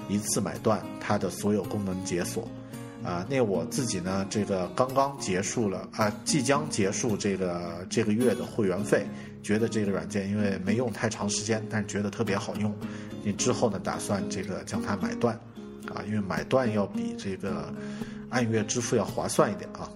一次买断，它的所有功能解锁。啊，那我自己呢？这个刚刚结束了啊，即将结束这个这个月的会员费，觉得这个软件因为没用太长时间，但是觉得特别好用。你之后呢，打算这个将它买断，啊，因为买断要比这个按月支付要划算一点啊。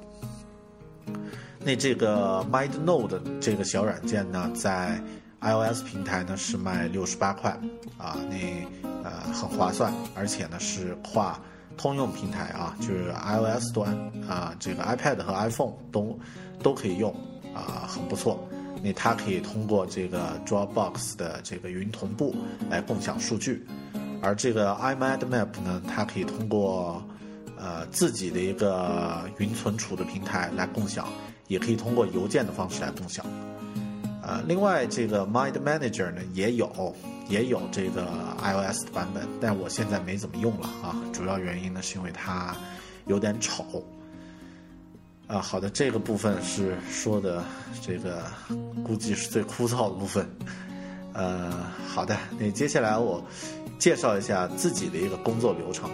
那这个 MindNode 这个小软件呢，在 iOS 平台呢是卖六十八块，啊，那呃很划算，而且呢是跨。通用平台啊，就是 iOS 端啊，这个 iPad 和 iPhone 都都可以用啊，很不错。那它可以通过这个 Dropbox 的这个云同步来共享数据，而这个 iMindMap 呢，它可以通过呃自己的一个云存储的平台来共享，也可以通过邮件的方式来共享。呃，另外这个 MindManager 呢也有。也有这个 iOS 的版本，但我现在没怎么用了啊。主要原因呢是因为它有点丑。啊，好的，这个部分是说的这个估计是最枯燥的部分。呃，好的，那接下来我介绍一下自己的一个工作流程。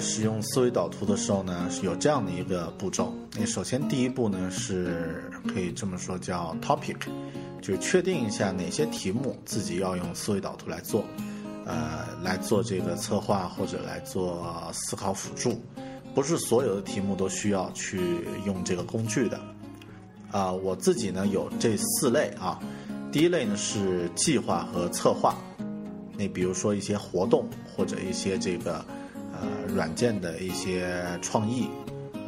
使用思维导图的时候呢，是有这样的一个步骤。那首先第一步呢，是可以这么说叫 topic，就是确定一下哪些题目自己要用思维导图来做，呃，来做这个策划或者来做思考辅助。不是所有的题目都需要去用这个工具的。啊，我自己呢有这四类啊。第一类呢是计划和策划，那比如说一些活动或者一些这个。呃，软件的一些创意，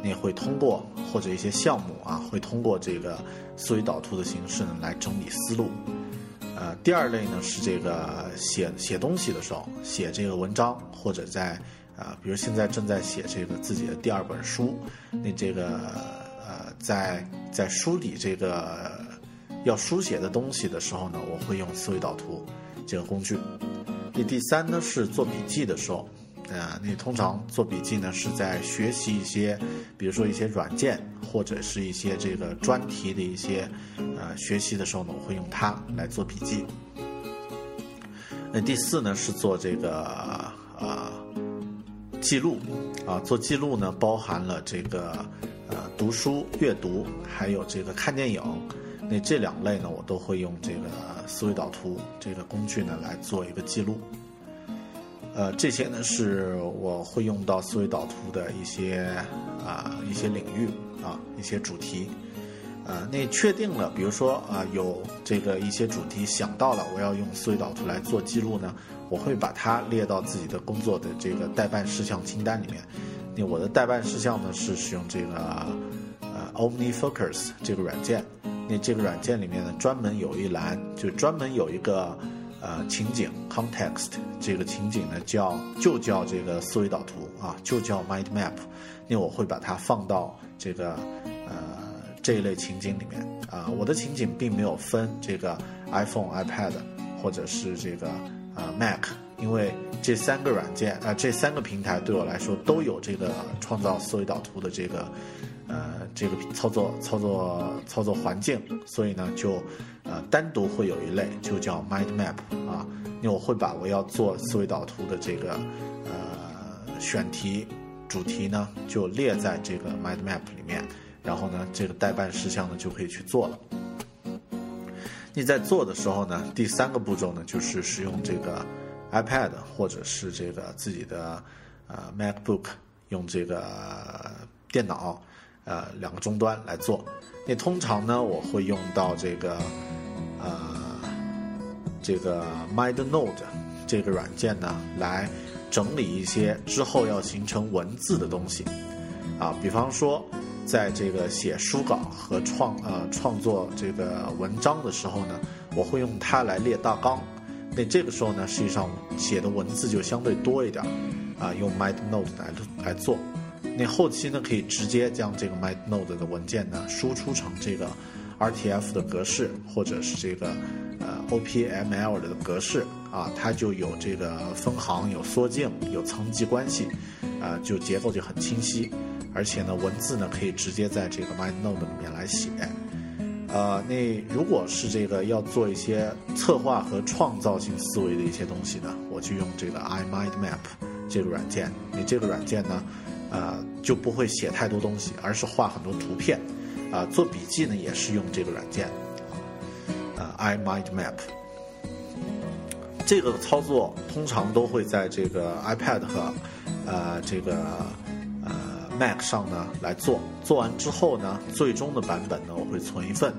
你也会通过或者一些项目啊，会通过这个思维导图的形式呢来整理思路。呃，第二类呢是这个写写东西的时候，写这个文章或者在啊，比如现在正在写这个自己的第二本书，那这个呃，在在梳理这个要书写的东西的时候呢，我会用思维导图这个工具。那第三呢是做笔记的时候。呃，你通常做笔记呢，是在学习一些，比如说一些软件，或者是一些这个专题的一些呃学习的时候呢，我会用它来做笔记。那第四呢，是做这个呃记录啊，做记录呢，包含了这个呃读书、阅读，还有这个看电影。那这两类呢，我都会用这个思维导图这个工具呢来做一个记录。呃，这些呢是我会用到思维导图的一些啊一些领域啊一些主题，呃，那确定了，比如说啊有这个一些主题想到了，我要用思维导图来做记录呢，我会把它列到自己的工作的这个待办事项清单里面。那我的待办事项呢是使用这个呃 OmniFocus 这个软件，那这个软件里面呢专门有一栏，就专门有一个。呃，情景 context 这个情景呢，叫就叫这个思维导图啊，就叫 mind map。那我会把它放到这个呃这一类情景里面啊。我的情景并没有分这个 iPhone、iPad 或者是这个呃 Mac，因为这三个软件啊，这三个平台对我来说都有这个创造思维导图的这个。呃，这个操作操作操作环境，所以呢，就呃单独会有一类，就叫 mind map 啊。那我会把我要做思维导图的这个呃选题主题呢，就列在这个 mind map 里面，然后呢，这个代办事项呢就可以去做了。你在做的时候呢，第三个步骤呢，就是使用这个 iPad 或者是这个自己的呃 MacBook，用这个电脑。呃，两个终端来做。那通常呢，我会用到这个，呃，这个 MindNote 这个软件呢，来整理一些之后要形成文字的东西。啊，比方说，在这个写书稿和创呃创作这个文章的时候呢，我会用它来列大纲。那这个时候呢，实际上写的文字就相对多一点。啊，用 MindNote 来来做。那后期呢，可以直接将这个 MindNote 的文件呢输出成这个 RTF 的格式，或者是这个呃 OPML 的格式啊，它就有这个分行、有缩径、有层级关系，啊，就结构就很清晰，而且呢，文字呢可以直接在这个 MindNote 里面来写。呃，那如果是这个要做一些策划和创造性思维的一些东西呢，我就用这个 iMindMap 这个软件。你这个软件呢？呃，就不会写太多东西，而是画很多图片，啊，做笔记呢也是用这个软件，呃，iMindMap。这个操作通常都会在这个 iPad 和呃这个呃 Mac 上呢来做，做完之后呢，最终的版本呢我会存一份，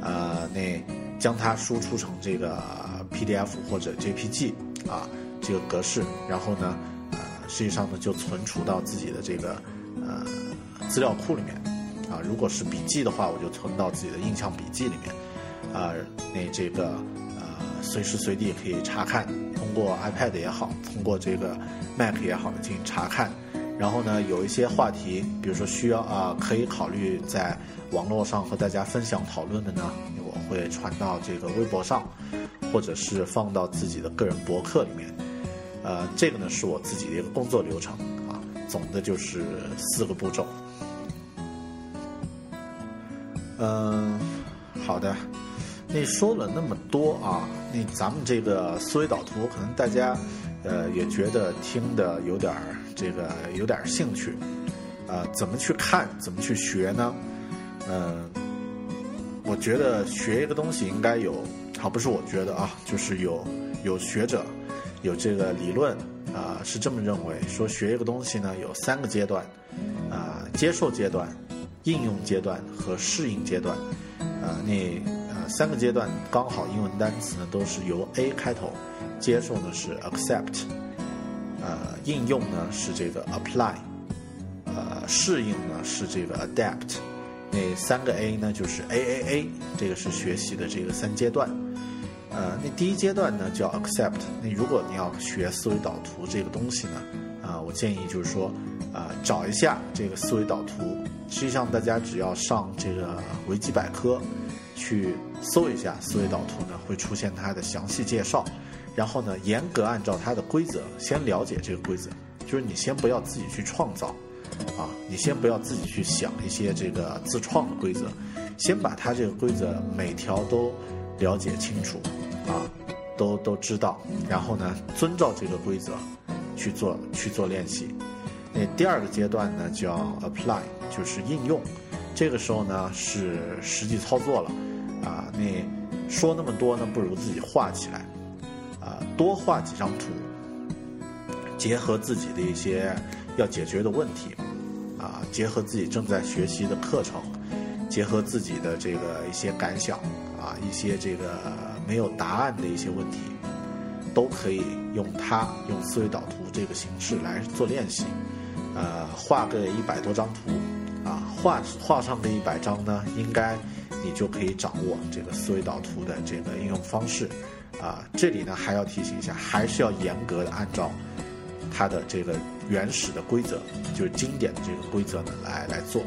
呃，那将它输出成这个 PDF 或者 JPG 啊这个格式，然后呢。实际上呢，就存储到自己的这个呃资料库里面啊。如果是笔记的话，我就存到自己的印象笔记里面啊。那这个呃随时随地可以查看，通过 iPad 也好，通过这个 Mac 也好的进行查看。然后呢，有一些话题，比如说需要啊，可以考虑在网络上和大家分享讨论的呢，我会传到这个微博上，或者是放到自己的个人博客里面。呃，这个呢是我自己的一个工作流程啊，总的就是四个步骤。嗯，好的，那说了那么多啊，那咱们这个思维导图，可能大家呃也觉得听的有点儿这个有点儿兴趣，啊，怎么去看，怎么去学呢？嗯，我觉得学一个东西应该有，好不是我觉得啊，就是有有学者有这个理论啊是这么认为，说学一个东西呢有三个阶段，啊，接受阶段、应用阶段和适应阶段，啊，那呃三个阶段刚好英文单词呢都是由 A 开头，接受呢是 accept，呃，应用呢是这个 apply，呃，适应呢是这个 adapt。那三个 A 呢，就是 A A A，这个是学习的这个三阶段。呃，那第一阶段呢叫 Accept。那如果你要学思维导图这个东西呢，啊，我建议就是说，啊，找一下这个思维导图。实际上，大家只要上这个维基百科去搜一下思维导图呢，会出现它的详细介绍。然后呢，严格按照它的规则，先了解这个规则，就是你先不要自己去创造。啊，你先不要自己去想一些这个自创的规则，先把它这个规则每条都了解清楚，啊，都都知道，然后呢，遵照这个规则去做去做练习。那第二个阶段呢叫 apply，就是应用。这个时候呢是实际操作了，啊，那说那么多呢，不如自己画起来，啊，多画几张图，结合自己的一些要解决的问题。啊，结合自己正在学习的课程，结合自己的这个一些感想啊，一些这个没有答案的一些问题，都可以用它用思维导图这个形式来做练习。呃，画个一百多张图啊，画画上个一百张呢，应该你就可以掌握这个思维导图的这个应用方式。啊，这里呢还要提醒一下，还是要严格的按照。它的这个原始的规则，就是经典的这个规则呢，来来做。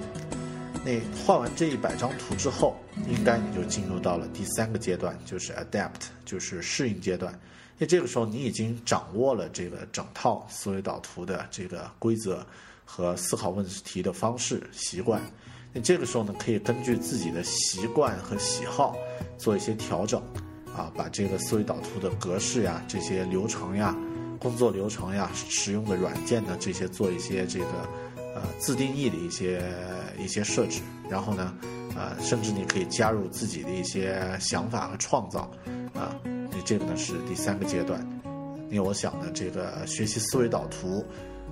那画完这一百张图之后，应该你就进入到了第三个阶段，就是 adapt，就是适应阶段。那这个时候你已经掌握了这个整套思维导图的这个规则和思考问题的方式习惯。那这个时候呢，可以根据自己的习惯和喜好做一些调整，啊，把这个思维导图的格式呀、这些流程呀。工作流程呀，使用的软件呢，这些做一些这个呃自定义的一些一些设置，然后呢，呃，甚至你可以加入自己的一些想法和创造，啊，那这个呢是第三个阶段。因为我想呢，这个学习思维导图，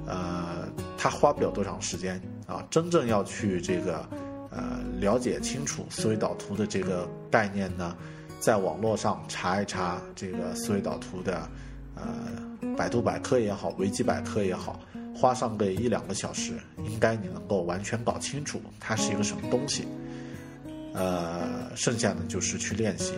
呃，它花不了多长时间啊，真正要去这个呃了解清楚思维导图的这个概念呢，在网络上查一查这个思维导图的。呃，百度百科也好，维基百科也好，花上个一两个小时，应该你能够完全搞清楚它是一个什么东西。呃，剩下的就是去练习。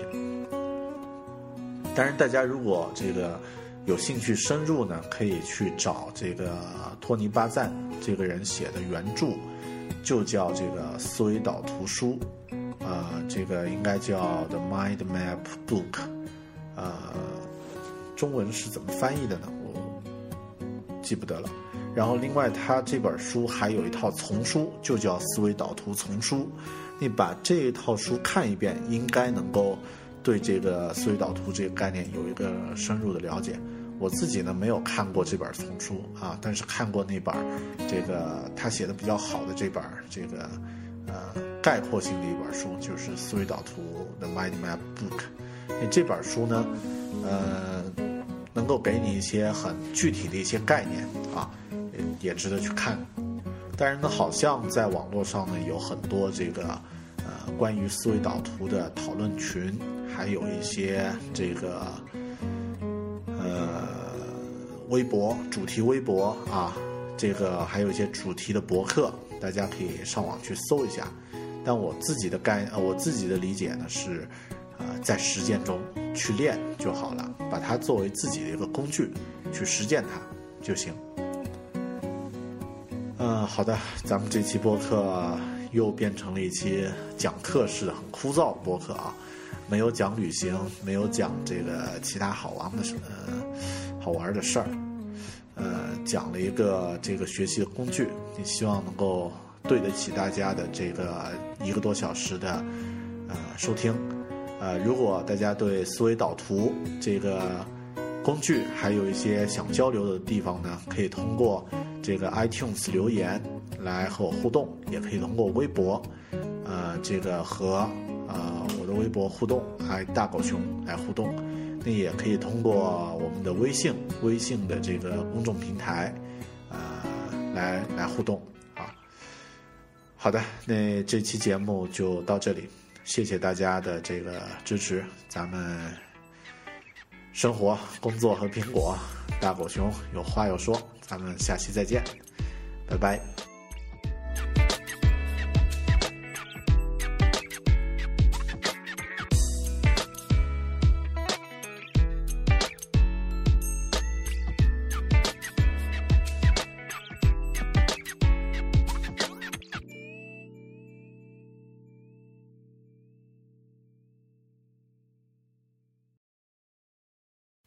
当然，大家如果这个有兴趣深入呢，可以去找这个托尼巴赞这个人写的原著，就叫这个思维导图书，呃，这个应该叫 The Mind Map Book，呃。中文是怎么翻译的呢？我记不得了。然后，另外他这本书还有一套丛书，就叫《思维导图丛书》。你把这一套书看一遍，应该能够对这个思维导图这个概念有一个深入的了解。我自己呢没有看过这本丛书啊，但是看过那本这个他写的比较好的这本这个呃概括性的一本书，就是《思维导图》的 Mind Map Book。那这本书呢，呃。能够给你一些很具体的一些概念啊，也值得去看。但是呢，好像在网络上呢有很多这个呃关于思维导图的讨论群，还有一些这个呃微博主题微博啊，这个还有一些主题的博客，大家可以上网去搜一下。但我自己的概呃我自己的理解呢是。呃，在实践中去练就好了，把它作为自己的一个工具，去实践它就行。好的，咱们这期播客又变成了一期讲课式的、很枯燥的播客啊，没有讲旅行，没有讲这个其他好玩的什么好玩的事儿，呃，讲了一个这个学习的工具，也希望能够对得起大家的这个一个多小时的呃收听。呃，如果大家对思维导图这个工具还有一些想交流的地方呢，可以通过这个 iTunes 留言来和我互动，也可以通过微博，呃，这个和呃我的微博互动，还大狗熊来互动。那也可以通过我们的微信，微信的这个公众平台，呃，来来互动啊。好的，那这期节目就到这里。谢谢大家的这个支持，咱们生活、工作和苹果，大狗熊有话要说，咱们下期再见，拜拜。